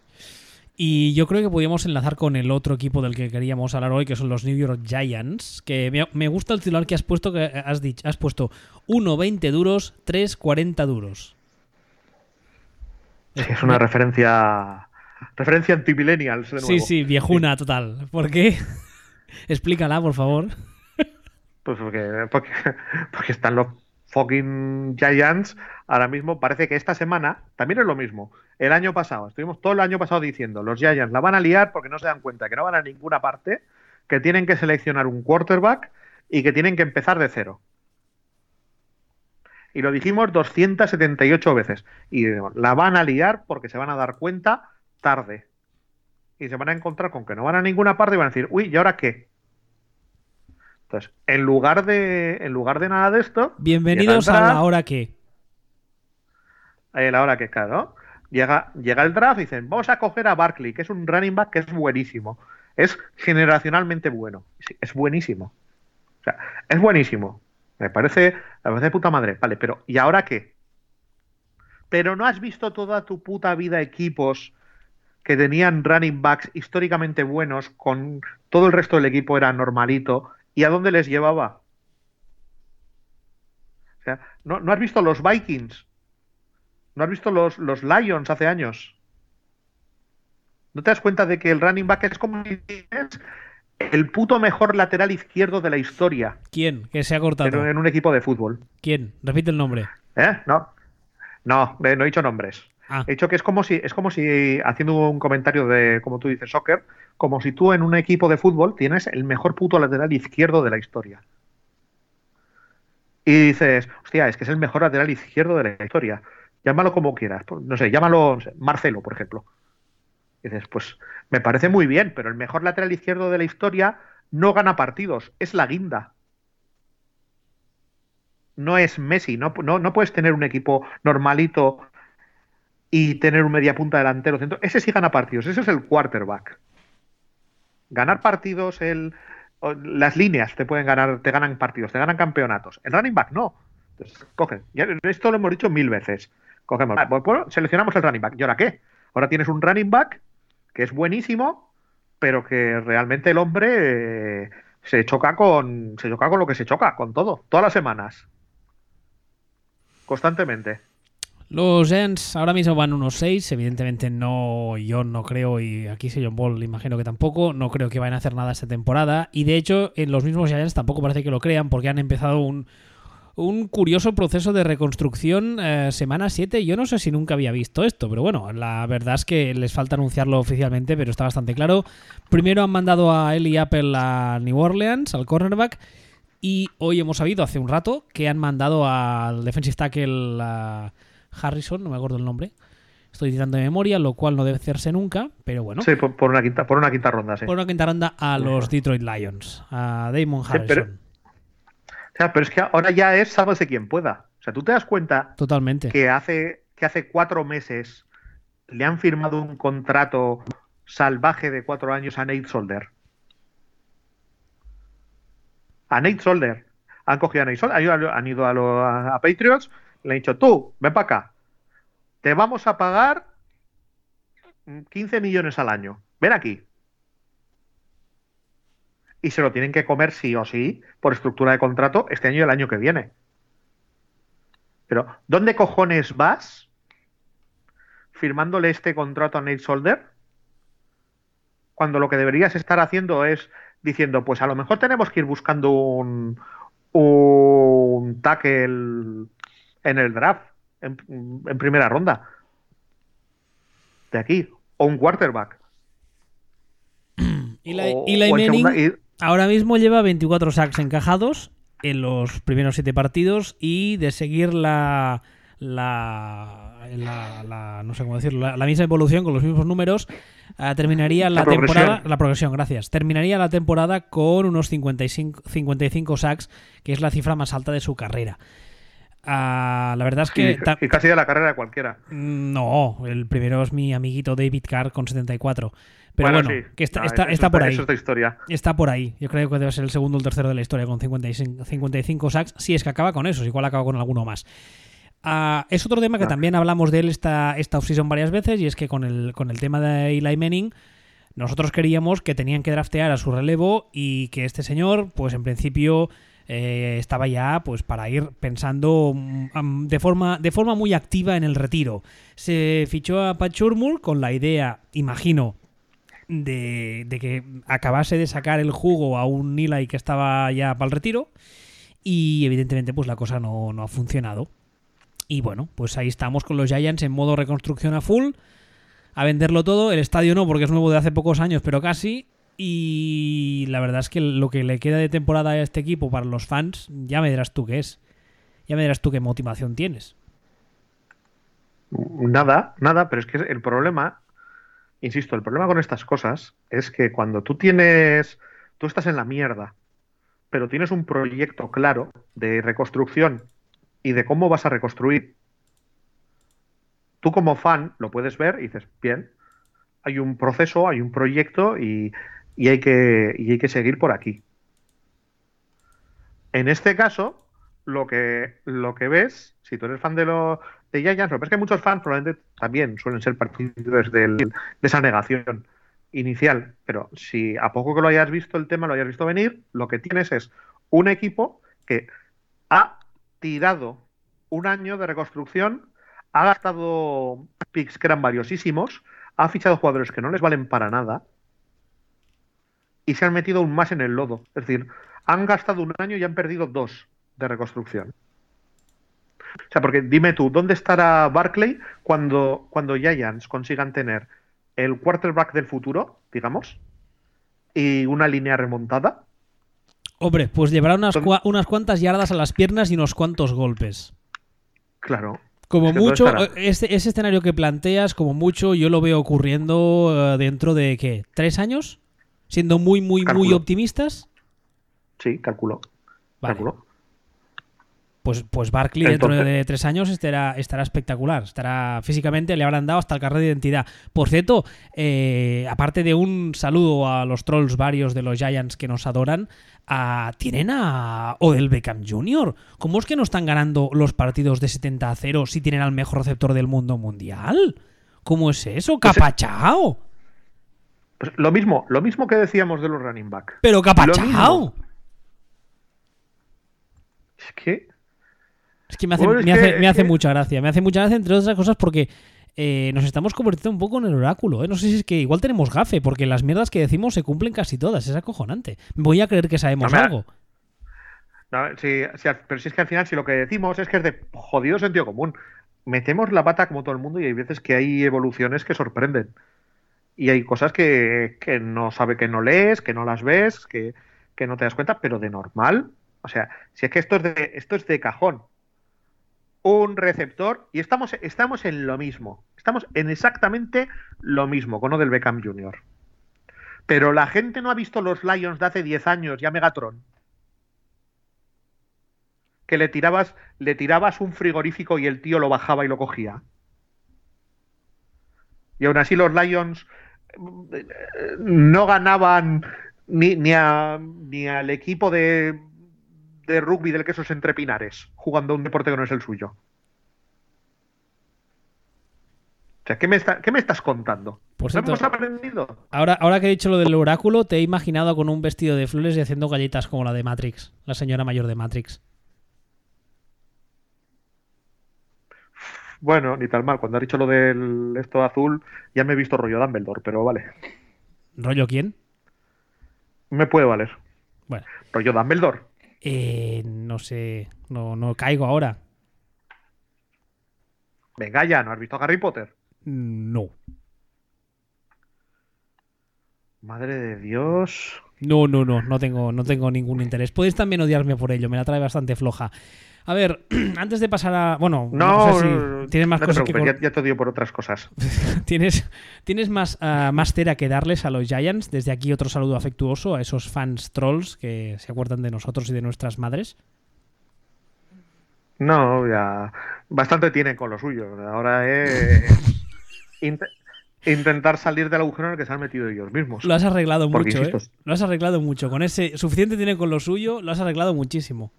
Y yo creo que podríamos enlazar con el otro equipo del que queríamos hablar hoy, que son los New York Giants. Que me, gusta el titular que has puesto, que has dicho, has puesto 1.20 duros, 3.40 duros. Es una referencia referencia anti-millennials. Sí, sí, viejuna total. ¿Por qué? [laughs] Explícala, por favor. Pues porque, porque, están los fucking Giants. Ahora mismo parece que esta semana también es lo mismo. El año pasado, estuvimos todo el año pasado diciendo, los Giants la van a liar porque no se dan cuenta que no van a ninguna parte, que tienen que seleccionar un quarterback y que tienen que empezar de cero y lo dijimos 278 veces. Y la van a liar porque se van a dar cuenta tarde. Y se van a encontrar con que no van a ninguna parte y van a decir, uy, ¿y ahora qué? Entonces, en lugar de, en lugar de nada de esto. Bienvenidos a la hora que. La hora que, claro. Llega, llega el draft y dicen, vamos a coger a Barkley, que es un running back que es buenísimo. Es generacionalmente bueno. es buenísimo. O sea, es buenísimo. Me parece, me parece de puta madre. Vale, pero ¿y ahora qué? Pero no has visto toda tu puta vida equipos que tenían running backs históricamente buenos, con todo el resto del equipo era normalito, ¿y a dónde les llevaba? O sea, ¿no, has visto los Vikings? ¿No has visto los, los Lions hace años? ¿No te das cuenta de que el running back es como el puto mejor lateral izquierdo de la historia. ¿Quién? Que se ha cortado. En, en un equipo de fútbol. ¿Quién? Repite el nombre. ¿Eh? No. No, no he dicho nombres. Ah. He dicho que es como si, es como si, haciendo un comentario de, como tú dices, soccer, como si tú en un equipo de fútbol tienes el mejor puto lateral izquierdo de la historia. Y dices, hostia, es que es el mejor lateral izquierdo de la historia. Llámalo como quieras. No sé, llámalo Marcelo, por ejemplo. Y dices, pues me parece muy bien, pero el mejor lateral izquierdo de la historia no gana partidos, es la guinda. No es Messi, no, no, no puedes tener un equipo normalito y tener un media punta delantero centro. Ese sí gana partidos, ese es el quarterback. Ganar partidos, el, las líneas te pueden ganar, te ganan partidos, te ganan campeonatos. El running back no. Entonces, esto lo hemos dicho mil veces. Cogemos, bueno, seleccionamos el running back. ¿Y ahora qué? Ahora tienes un running back que es buenísimo, pero que realmente el hombre eh, se choca con se choca con lo que se choca, con todo, todas las semanas. Constantemente. Los Giants ahora mismo van unos 6, evidentemente no, yo no creo, y aquí si John Ball imagino que tampoco, no creo que vayan a hacer nada esta temporada, y de hecho en los mismos Giants tampoco parece que lo crean porque han empezado un, un curioso proceso de reconstrucción eh, semana 7. Yo no sé si nunca había visto esto, pero bueno, la verdad es que les falta anunciarlo oficialmente, pero está bastante claro. Primero han mandado a Eli Apple a New Orleans, al cornerback, y hoy hemos sabido hace un rato que han mandado al defensive tackle a Harrison, no me acuerdo el nombre. Estoy tirando de memoria, lo cual no debe hacerse nunca, pero bueno. Sí, por, por una, quinta, por una quinta ronda, sí. Por una quinta ronda a los Detroit Lions, a Damon Harrison. Sí, pero, o sea, pero es que ahora ya es sálvese quien pueda. O sea, tú te das cuenta Totalmente. que hace, que hace cuatro meses le han firmado un contrato salvaje de cuatro años a Nate Solder. A Nate Solder. Han cogido a Nate Solder, han ido a, lo, a, a Patriots, le han dicho, tú, ven para acá. Te vamos a pagar 15 millones al año. Ven aquí y se lo tienen que comer sí o sí por estructura de contrato este año y el año que viene. Pero, ¿dónde cojones vas firmándole este contrato a Nate Solder? Cuando lo que deberías estar haciendo es diciendo, pues a lo mejor tenemos que ir buscando un, un tackle en el draft, en, en primera ronda. De aquí. O un quarterback. Y la, y la segunda, y, ahora mismo lleva 24 sacks encajados en los primeros 7 partidos y de seguir la, la, la, la no sé cómo decirlo, la, la, misma evolución con los mismos números, uh, terminaría la, la temporada, la progresión, gracias, terminaría la temporada con unos 55, 55 sacks, que es la cifra más alta de su carrera. Uh, la verdad es que. Sí, y casi de la carrera de cualquiera. No, el primero es mi amiguito David Carr con 74. Pero bueno, bueno sí. que está, no, está, eso está por ahí. Eso es de historia. Está por ahí. Yo creo que debe ser el segundo o el tercero de la historia con 55, 55 sacks. Si es que acaba con esos, igual acaba con alguno más. Uh, es otro tema que No. también hablamos de él esta, esta offseason varias veces y es que con el, con el tema de Eli Manning nosotros queríamos que tenían que draftear a su relevo y que este señor, pues en principio eh, estaba ya pues para ir pensando um, de, forma, de forma muy activa en el retiro. Se fichó a Pat Shurmur con la idea, imagino, de, de, que acabase de sacar el jugo a un Eli que estaba ya para el retiro y evidentemente pues la cosa no, no ha funcionado. Y bueno, pues ahí estamos con los Giants en modo reconstrucción a full, a venderlo todo. El estadio no, porque es nuevo de hace pocos años, pero casi. Y la verdad es que lo que le queda de temporada a este equipo para los fans, ya me dirás tú qué es. Ya me dirás tú qué motivación tienes. Nada, nada, pero es que el problema, insisto, el problema con estas cosas es que cuando tú tienes, tú estás en la mierda, pero tienes un proyecto claro de reconstrucción y de cómo vas a reconstruir, tú como fan lo puedes ver y dices, bien, hay un proceso, hay un proyecto y, y, hay, que, y hay que seguir por aquí. En este caso, lo que, lo que ves, si tú eres fan de, lo, de Giants, lo que es que muchos fans probablemente también suelen ser del, de esa negación inicial, pero si a poco que lo hayas visto el tema, lo hayas visto venir, lo que tienes es un equipo que ha tirado un año de reconstrucción, ha gastado picks que eran valiosísimos, ha fichado jugadores que no les valen para nada y se han metido aún más en el lodo. Es decir, han gastado un año y han perdido dos de reconstrucción. O sea, porque dime tú, ¿dónde estará Barclay cuando, cuando Giants consigan tener el quarterback del futuro, digamos, y una línea remontada? Hombre, pues llevará unas, unas cuantas yardas a las piernas y unos cuantos golpes. Claro. Como mucho, ese, ese, escenario que planteas, como mucho, yo lo veo ocurriendo eh, dentro de, ¿qué? ¿Tres años? Siendo muy, muy, muy optimistas. Sí, calculo. Calculo. Pues, pues Barkley dentro de tres años estará, estará espectacular. Estará físicamente, le habrán dado hasta el carnet de identidad. Por cierto, eh, aparte de un saludo a los trolls varios de los Giants que nos adoran, tienen a Odell Beckham Jr. ¿Cómo es que no están ganando los partidos de 70 a 0 si tienen al mejor receptor del mundo mundial? ¿Cómo es eso? Pues ¡Capachao! Pues lo mismo, lo mismo que decíamos de los running back. Pero capachao. Es que es que me hace, mucha gracia. Me hace mucha gracia, entre otras cosas, porque eh, nos estamos convirtiendo un poco en el oráculo. ¿eh? No sé si es que igual tenemos gafe, porque las mierdas que decimos se cumplen casi todas. Es acojonante. Voy a creer que sabemos algo. pero si es que al final, si lo que decimos es que es de jodido sentido común, metemos la pata como todo el mundo y hay veces que hay evoluciones que sorprenden. Y hay cosas que, no sabe que no lees, que no las ves, que, que no te das cuenta, pero de normal. O sea, si es que esto es de, esto es de cajón un receptor y estamos, estamos en lo mismo. Estamos en exactamente lo mismo con lo del Beckham Jr. Pero la gente no ha visto los Lions de hace 10 años, ya Megatron. Que le tirabas, le tirabas un frigorífico y el tío lo bajaba y lo cogía. Y aún así los Lions no ganaban ni, ni, ni al equipo de de rugby del queso entre pinares, jugando un deporte que no es el suyo. O sea, ¿qué me, estás contando? Pues hemos aprendido? Ahora, ahora que he dicho lo del oráculo, te he imaginado con un vestido de flores y haciendo galletas como la de Matrix, la señora mayor de Matrix. Bueno, ni tal mal. Cuando has dicho lo del esto azul, ya me he visto rollo Dumbledore, pero vale. ¿Rollo quién? Me puede valer. Bueno. Rollo Dumbledore. Eh, no sé, no, no caigo ahora. Venga ya, ¿no has visto Harry Potter? No. Madre de Dios. No, no, no, no tengo, no tengo ningún interés. Puedes también odiarme por ello, me la trae bastante floja. A ver, [clears throat] antes de pasar a. Bueno, no, sé si tienes más cosas que. Ya, te odio por otras cosas. [laughs] ¿Tienes, ¿Tienes más, uh, más cera que darles a los Giants? Desde aquí otro saludo afectuoso a esos fans trolls que se acuerdan de nosotros y de nuestras madres. No, ya. Bastante tienen con lo suyo. Ahora es. [laughs] intentar salir del agujero en el que se han metido ellos mismos. Lo has arreglado mucho, ¿eh? Lo has arreglado mucho. Con ese suficiente tienen con lo suyo, lo has arreglado muchísimo.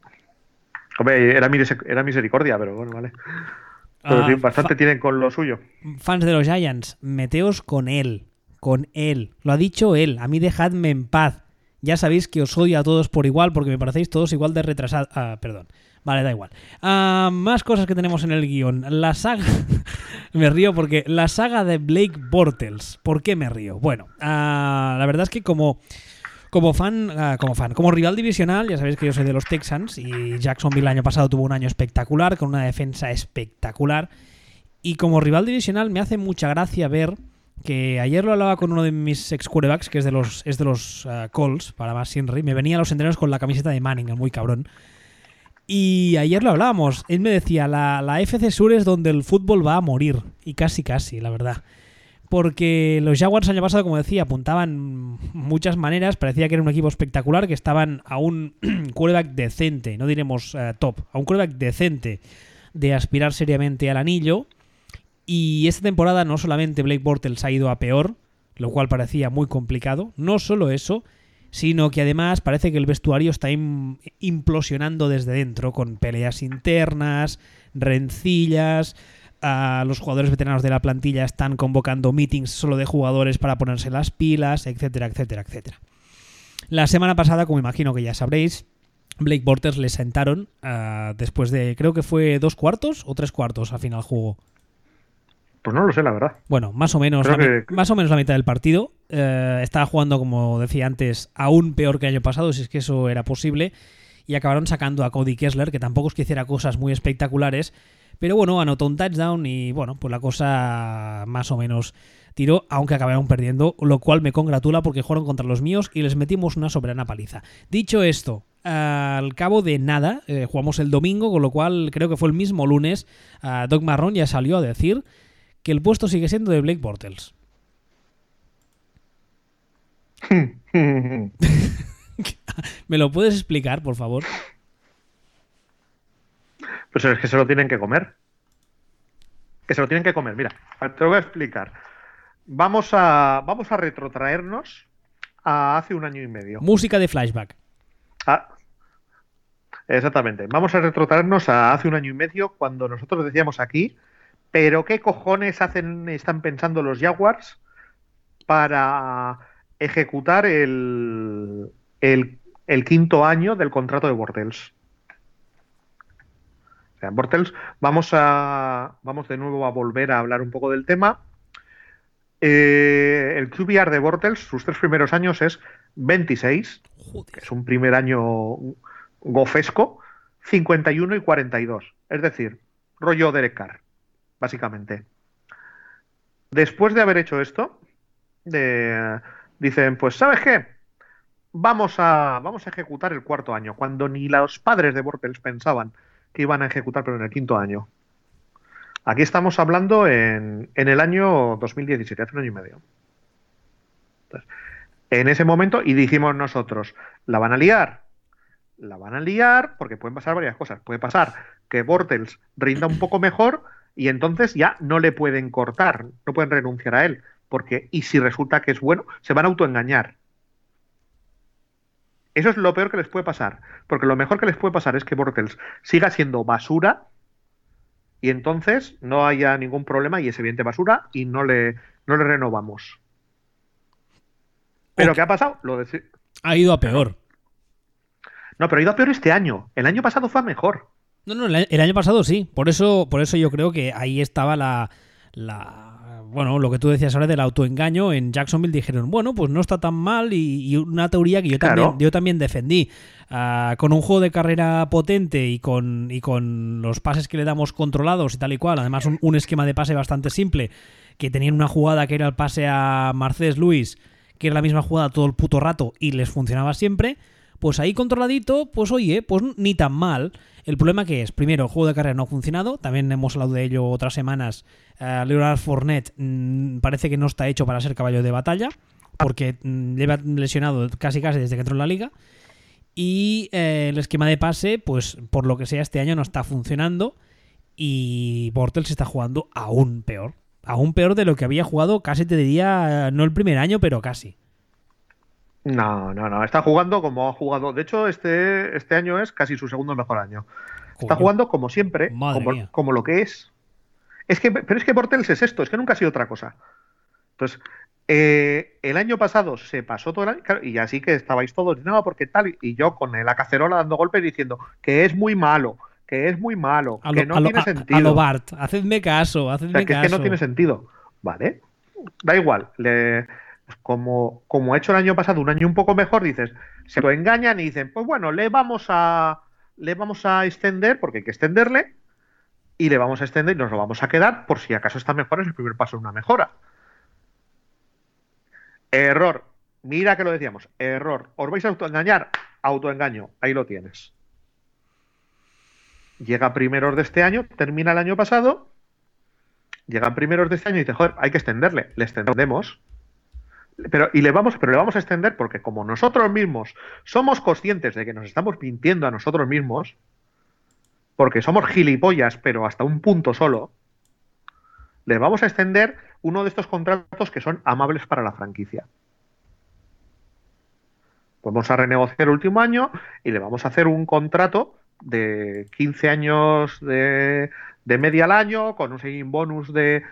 Hombre, era, era misericordia, pero bueno, vale. Pero ah, bastante tienen con lo suyo. Fans de los Giants, meteos con él. Con él. Lo ha dicho él. A mí dejadme en paz. Ya sabéis que os odio a todos por igual porque me parecéis todos igual de retrasados. Ah, perdón. Vale, da igual. Ah, más cosas que tenemos en el guion. La saga. [laughs] me río porque la saga de Blake Bortles. ¿Por qué me río? Bueno, la verdad es que como como fan, ah, como fan, como rival divisional, ya sabéis que yo soy de los Texans y Jacksonville el año pasado tuvo un año espectacular, con una defensa espectacular. Y como rival divisional me hace mucha gracia ver que ayer lo hablaba con uno de mis ex quarterbacks, que es de los, es de los ah, Colts, para más Henry, me venía a los entrenos con la camiseta de Manning, muy cabrón. Y ayer lo hablábamos, él me decía, la, la FC Sur es donde el fútbol va a morir, y casi casi, la verdad. Porque los Jaguars año pasado, como decía, apuntaban muchas maneras, parecía que era un equipo espectacular, que estaban a un [clears throat] quarterback decente, no diremos eh, top, a un quarterback decente de aspirar seriamente al anillo. Y esta temporada no solamente Blake Bortles ha ido a peor, lo cual parecía muy complicado, no solo eso, sino que además parece que el vestuario está implosionando desde dentro, con peleas internas, rencillas, a los jugadores veteranos de la plantilla están convocando meetings solo de jugadores para ponerse las pilas, etcétera, etcétera, etcétera. La semana pasada, como imagino que ya sabréis, Blake Bortles le sentaron ah, después de, creo que fue dos cuartos o tres cuartos al final jugó. Pues no lo sé, la verdad. Bueno, más o menos, la, que- más o menos la mitad del partido. Eh, estaba jugando, como decía antes, aún peor que el año pasado, si es que eso era posible. Y acabaron sacando a Cody Kessler, que tampoco es que hiciera cosas muy espectaculares. Pero bueno, anotó un touchdown y bueno, pues la cosa más o menos tiró, aunque acabaron perdiendo, lo cual me congratula porque jugaron contra los míos y les metimos una soberana paliza. Dicho esto, al cabo de nada, eh, jugamos el domingo, con lo cual creo que fue el mismo lunes, ah, Doc Marrón ya salió a decir que el puesto sigue siendo de Blake Bortles. [laughs] ¿Me lo puedes explicar, por favor? Pues es que se lo tienen que comer. Que se lo tienen que comer. Mira, te lo voy a explicar. Vamos a, vamos a retrotraernos a hace un año y medio. Música de flashback. Ah, exactamente. Vamos a retrotraernos a hace un año y medio cuando nosotros decíamos aquí, pero ¿qué cojones hacen, están pensando los Jaguars para ejecutar el, el, el quinto año del contrato de Bortels? O sea, Bortels, vamos a vamos de nuevo a volver a hablar un poco del tema. Eh, el QBR de Bortels, sus tres primeros años es 26, que es un primer año gofesco, 51 y 42. Es decir, rollo Derek Carr, básicamente. Después de haber hecho esto, de- dicen, pues ¿sabes qué? Vamos a, vamos a ejecutar el cuarto año, cuando ni los padres de Bortles pensaban que iban a ejecutar, pero en el quinto año. Aquí estamos hablando en, en el año 2017, hace un año y medio. Entonces, en ese momento, y dijimos nosotros, ¿la van a liar? La van a liar porque pueden pasar varias cosas. Puede pasar que Bortles rinda un poco mejor y entonces ya no le pueden cortar, no pueden renunciar a él. Porque, y si resulta que es bueno, se van a autoengañar. Eso es lo peor que les puede pasar. Porque lo mejor que les puede pasar es que Bortles siga siendo basura y entonces no haya ningún problema y es evidente basura y no le, no le renovamos. ¿Pero qué ha pasado? Lo de, Ha ido a peor. no, pero ha ido a peor este año. El año pasado fue a mejor. No, no, el el año pasado sí. Por eso, por eso yo creo que ahí estaba la, la- Bueno, lo que tú decías ahora del autoengaño. En Jacksonville dijeron, bueno, pues no está tan mal. Y, y una teoría que yo Claro. también, yo también defendí. Ah, con un juego de carrera potente y con, y con los pases que le damos controlados y tal y cual. Además, un, un esquema de pase bastante simple. Que tenían una jugada que era el pase a Marcés Luis, que era la misma jugada todo el puto rato y les funcionaba siempre. Pues ahí controladito, pues oye, pues ni tan mal. El problema que es, primero, el juego de carrera no ha funcionado, también hemos hablado de ello otras semanas. Eh, Leonard Fournette mm, parece que no está hecho para ser caballo de batalla, porque mm, lleva lesionado casi casi desde que entró en la liga. Y eh, el esquema de pase, pues por lo que sea, este año no está funcionando. Y Bortles está jugando aún peor. Aún peor de lo que había jugado, casi te diría, eh, no el primer año, pero casi. No, no, no. Está jugando como ha jugado. De hecho, este, este año es casi su segundo mejor año. Está jugando como siempre, como, como lo que es. Es que, pero es que Bortels es esto, es que nunca ha sido otra cosa. Entonces, eh, el año pasado se pasó todo el año, claro, y así que estabais todos, no, porque tal, y yo con la cacerola dando golpes diciendo que es muy malo, que es muy malo, A que lo, no lo- tiene a- sentido. a lo Bart, hacedme caso, O hacedme sea, que es caso. que no tiene sentido. Vale. Da igual. Le, como, como ha hecho el año pasado, un año un poco mejor, dices, se lo engañan y dicen, pues bueno, le vamos a. Le vamos a extender, porque hay que extenderle, y le vamos a extender y nos lo vamos a quedar por si acaso está mejor, es el primer paso de una mejora. Error. Mira que lo decíamos. Error. ¿Os vais a autoengañar? Autoengaño. Ahí lo tienes. Llega primeros de este año, termina el año pasado, llegan primeros de este año y dice, joder, hay que extenderle. Le extendemos. Pero, y le vamos, pero le vamos a extender porque como nosotros mismos somos conscientes de que nos estamos mintiendo a nosotros mismos, porque somos gilipollas, pero hasta un punto solo, le vamos a extender uno de estos contratos que son amables para la franquicia. Vamos a renegociar el último año y le vamos a hacer un contrato de 15 años de, de media al año, con un signing bonus de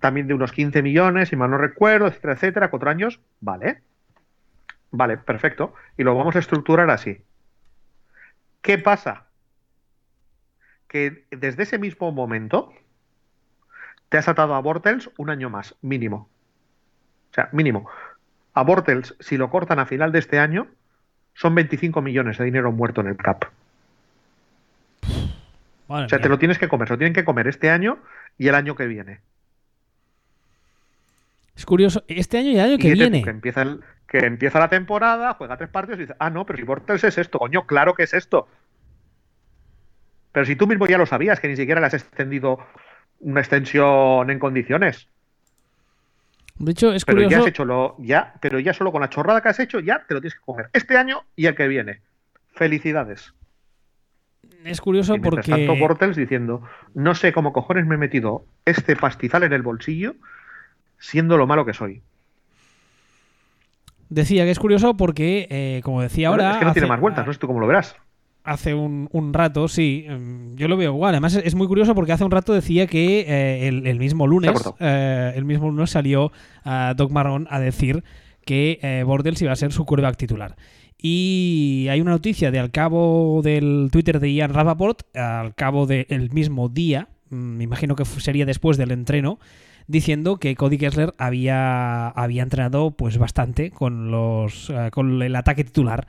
también de unos 15 millones, si mal no recuerdo, etcétera, etcétera, cuatro años, vale. Vale, perfecto. Y lo vamos a estructurar así. ¿Qué pasa? Que desde ese mismo momento te has atado a Bortels un año más, mínimo. O sea, mínimo. A Bortels, si lo cortan a final de este año, son 25 millones de dinero muerto en el CAP. o sea, te lo tienes que comer, se lo tienen que comer este año y el año que viene. Es curioso, este año y el año que viene. Que empieza, que empieza la temporada, juega tres partidos y dice, ah, no, pero si Bortels es esto, coño, claro que es esto. Pero si tú mismo ya lo sabías, que ni siquiera le has extendido una extensión en condiciones. De hecho, es pero curioso. Ya has hecho lo, ya, pero ya solo con la chorrada que has hecho, ya te lo tienes que coger. Este año y el que viene. Felicidades. Es curioso porque. Tanto Bortels diciendo, no sé cómo cojones me he metido este pastizal en el bolsillo, siendo lo malo que soy. Decía que es curioso porque, eh, como decía ahora. Es que no tiene más vueltas, no sé tú cómo lo verás hace un, rato, sí, em, yo lo veo igual. Además es, muy curioso porque hace un rato decía que eh, el, mismo lunes, eh, el mismo lunes salió a Doc Marrón a decir que Bordels iba a ser su quarterback titular. Y hay una noticia de al cabo del Twitter de Ian Rappaport, al cabo del mismo día, mm, me imagino que sería después del entreno, diciendo que Cody Kessler había, había entrenado pues bastante con, los, con el ataque titular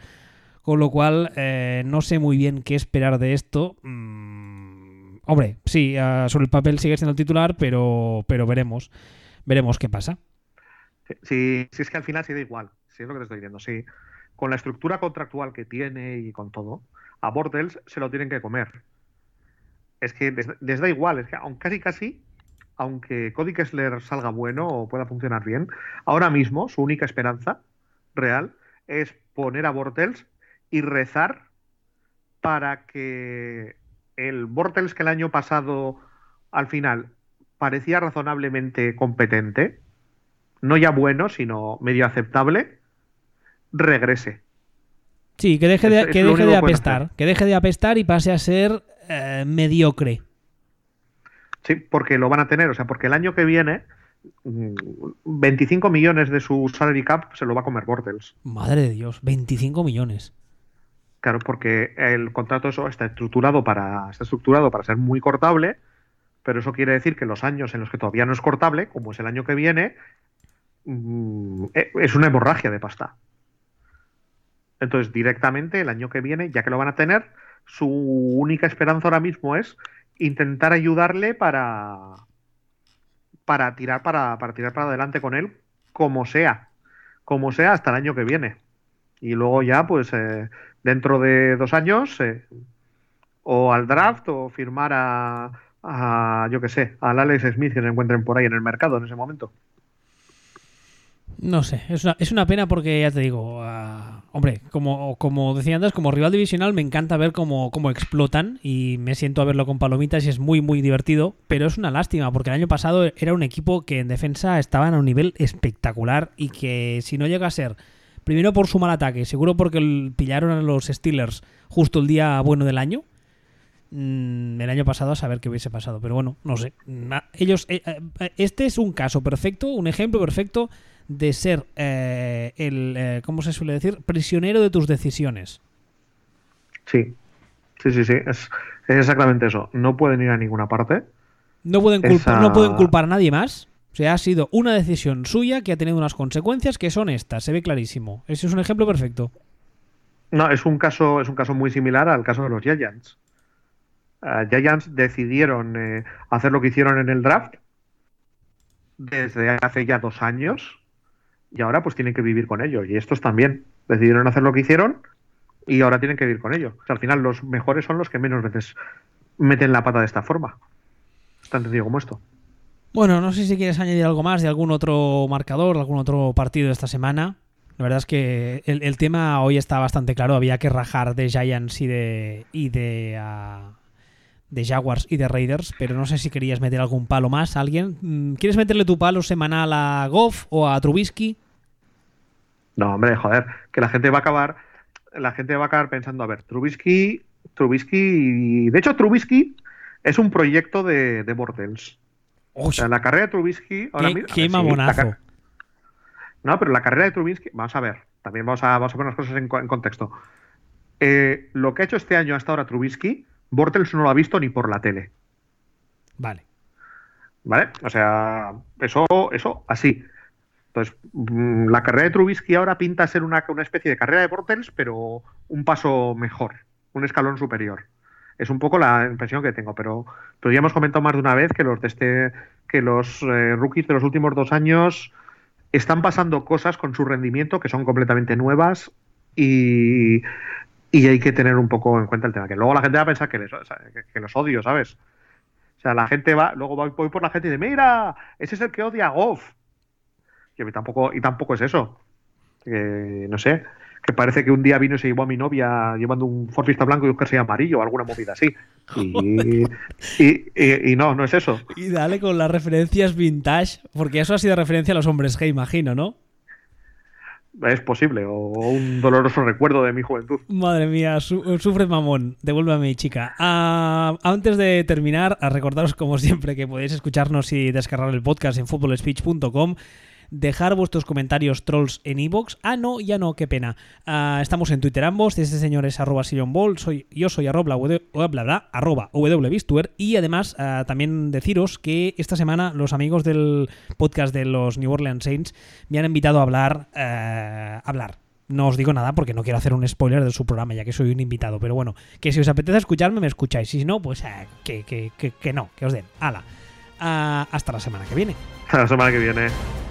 con lo cual, eh, no sé muy bien qué esperar de esto. Mm, hombre, sí, ah, sobre el papel sigue siendo el titular, pero, pero veremos. Veremos qué pasa. Sí, sí, es que al final da igual. Sí, es lo que te estoy diciendo. Sí, con la estructura contractual que tiene y con todo, a Bortels se lo tienen que comer. Es que les, da igual. Es que aunque casi casi, aunque Cody Kessler salga bueno o pueda funcionar bien, ahora mismo su única esperanza real es poner a Bortels y rezar para que el Bortels que el año pasado al final parecía razonablemente competente, no ya bueno, sino medio aceptable, regrese. Sí, que deje de, que deje de apestar, que deje de apestar y pase a ser eh, mediocre. Sí, porque lo van a tener, o sea, porque el año que viene 25 mm, millones de su salary cap se lo va a comer Bortels. Madre de Dios, 25 millones. Claro, porque el contrato eso está estructurado para está estructurado para ser muy cortable, pero eso quiere decir que los años en los que todavía no es cortable, como es el año que viene, mm, e, es una hemorragia de pasta. Entonces, directamente el año que viene, ya que lo van a tener, su única esperanza ahora mismo es intentar ayudarle para para tirar para, para tirar para adelante con él, como sea, como sea hasta el año que viene. Y luego ya, pues, eh, dentro de dos años eh, o al draft o firmar a, yo qué sé, al Alex Smith que se encuentren por ahí en el mercado en ese momento. No sé, es una, es una pena porque ya te digo, ah, hombre, como, como decía antes, como rival divisional me encanta ver cómo, cómo, explotan y me siento a verlo con palomitas y es muy, muy divertido, pero es una lástima porque el año pasado era un equipo que en defensa estaban a un nivel espectacular y que si no llega a ser Primero por su mal ataque, seguro porque pillaron a los Steelers justo el día bueno del año. Mm, el año pasado a saber qué hubiese pasado, pero bueno, no sé. Ellos, eh, eh, este es un caso perfecto, un ejemplo perfecto de ser eh, el, ¿cómo se suele decir? Prisionero de tus decisiones. Sí, sí, sí, sí, es, exactamente eso. No pueden ir a ninguna parte. No pueden, no pueden culpar a nadie más. O sea, ha sido una decisión suya que ha tenido unas consecuencias que son estas, se ve clarísimo. Ese es un ejemplo perfecto. No, es un caso, es un caso muy similar al caso de los Giants. Uh, Giants decidieron eh, hacer lo que hicieron en el draft desde hace ya dos años y ahora pues tienen que vivir con ello. Y estos también decidieron hacer lo que hicieron y ahora tienen que vivir con ello. O sea, al final los mejores son los que menos veces meten la pata de esta forma. Tan sencillo como esto. Bueno, no sé si quieres añadir algo más de algún otro marcador, de algún otro partido de esta semana. La verdad es que el, tema hoy está bastante claro. Había que rajar de Giants y de y de, ah, de Jaguars y de Raiders, pero no sé si querías meter algún palo más. ¿Alguien? Mm, ¿Quieres meterle tu palo semanal a Goff o a Trubisky? No, hombre, joder, que la gente va a acabar, la gente va a acabar pensando, a ver, Trubisky, Trubisky, de hecho Trubisky es un proyecto de, de Bortels o sea, la carrera de Trubisky. Ahora qué, mismo, qué mamonazo. no, pero la carrera de Trubisky. Vamos a ver. También vamos a, vamos a poner las cosas en, contexto. Eh, lo que ha hecho este año hasta ahora Trubisky, Bortels no lo ha visto ni por la tele. Vale. ¿Vale? O sea, eso, eso así. Entonces, mm, la carrera de Trubisky ahora pinta ser una, una especie de carrera de Bortles, pero un paso mejor, un escalón superior. Es un poco la impresión que tengo, pero, pero ya hemos comentado más de una vez que los de este, que los eh, rookies de los últimos dos años están pasando cosas con su rendimiento que son completamente nuevas y, y hay que tener un poco en cuenta el tema. Que luego la gente va a pensar que, les, que, los odio, ¿sabes? O sea, la gente va, luego voy por la gente y dice, mira, ese es el que odia a Goff. Y tampoco, y tampoco es eso. Que, no sé, que parece que un día vino y se llevó a mi novia llevando un forfista blanco y un jersey amarillo o alguna movida así. Y, y, y, y, no, no es eso. Y dale con las referencias vintage, porque eso ha sido referencia a los hombres G, imagino, ¿no? Es posible, o un doloroso recuerdo de mi juventud. Madre mía, su sufre mamón. Mi chica. Uh, antes de terminar, a recordaros como siempre que podéis escucharnos y descargar el podcast en footballspeech.com dejar vuestros comentarios trolls en iVoox. ah, no, ya no, qué pena. Uh, estamos en Twitter ambos. Este señor es arroba Ball, soy, yo soy arroba, arroba wbistuer. Y además, uh, también deciros que esta semana los amigos del podcast de los New Orleans Saints me han invitado a hablar. Uh, hablar. No os digo nada porque no quiero hacer un spoiler de su programa, ya que soy un invitado. Pero bueno, que si os apetece escucharme, me escucháis. Si no, pues que, que, que, no, que os den. Hasta la semana que viene. Hasta la semana que viene.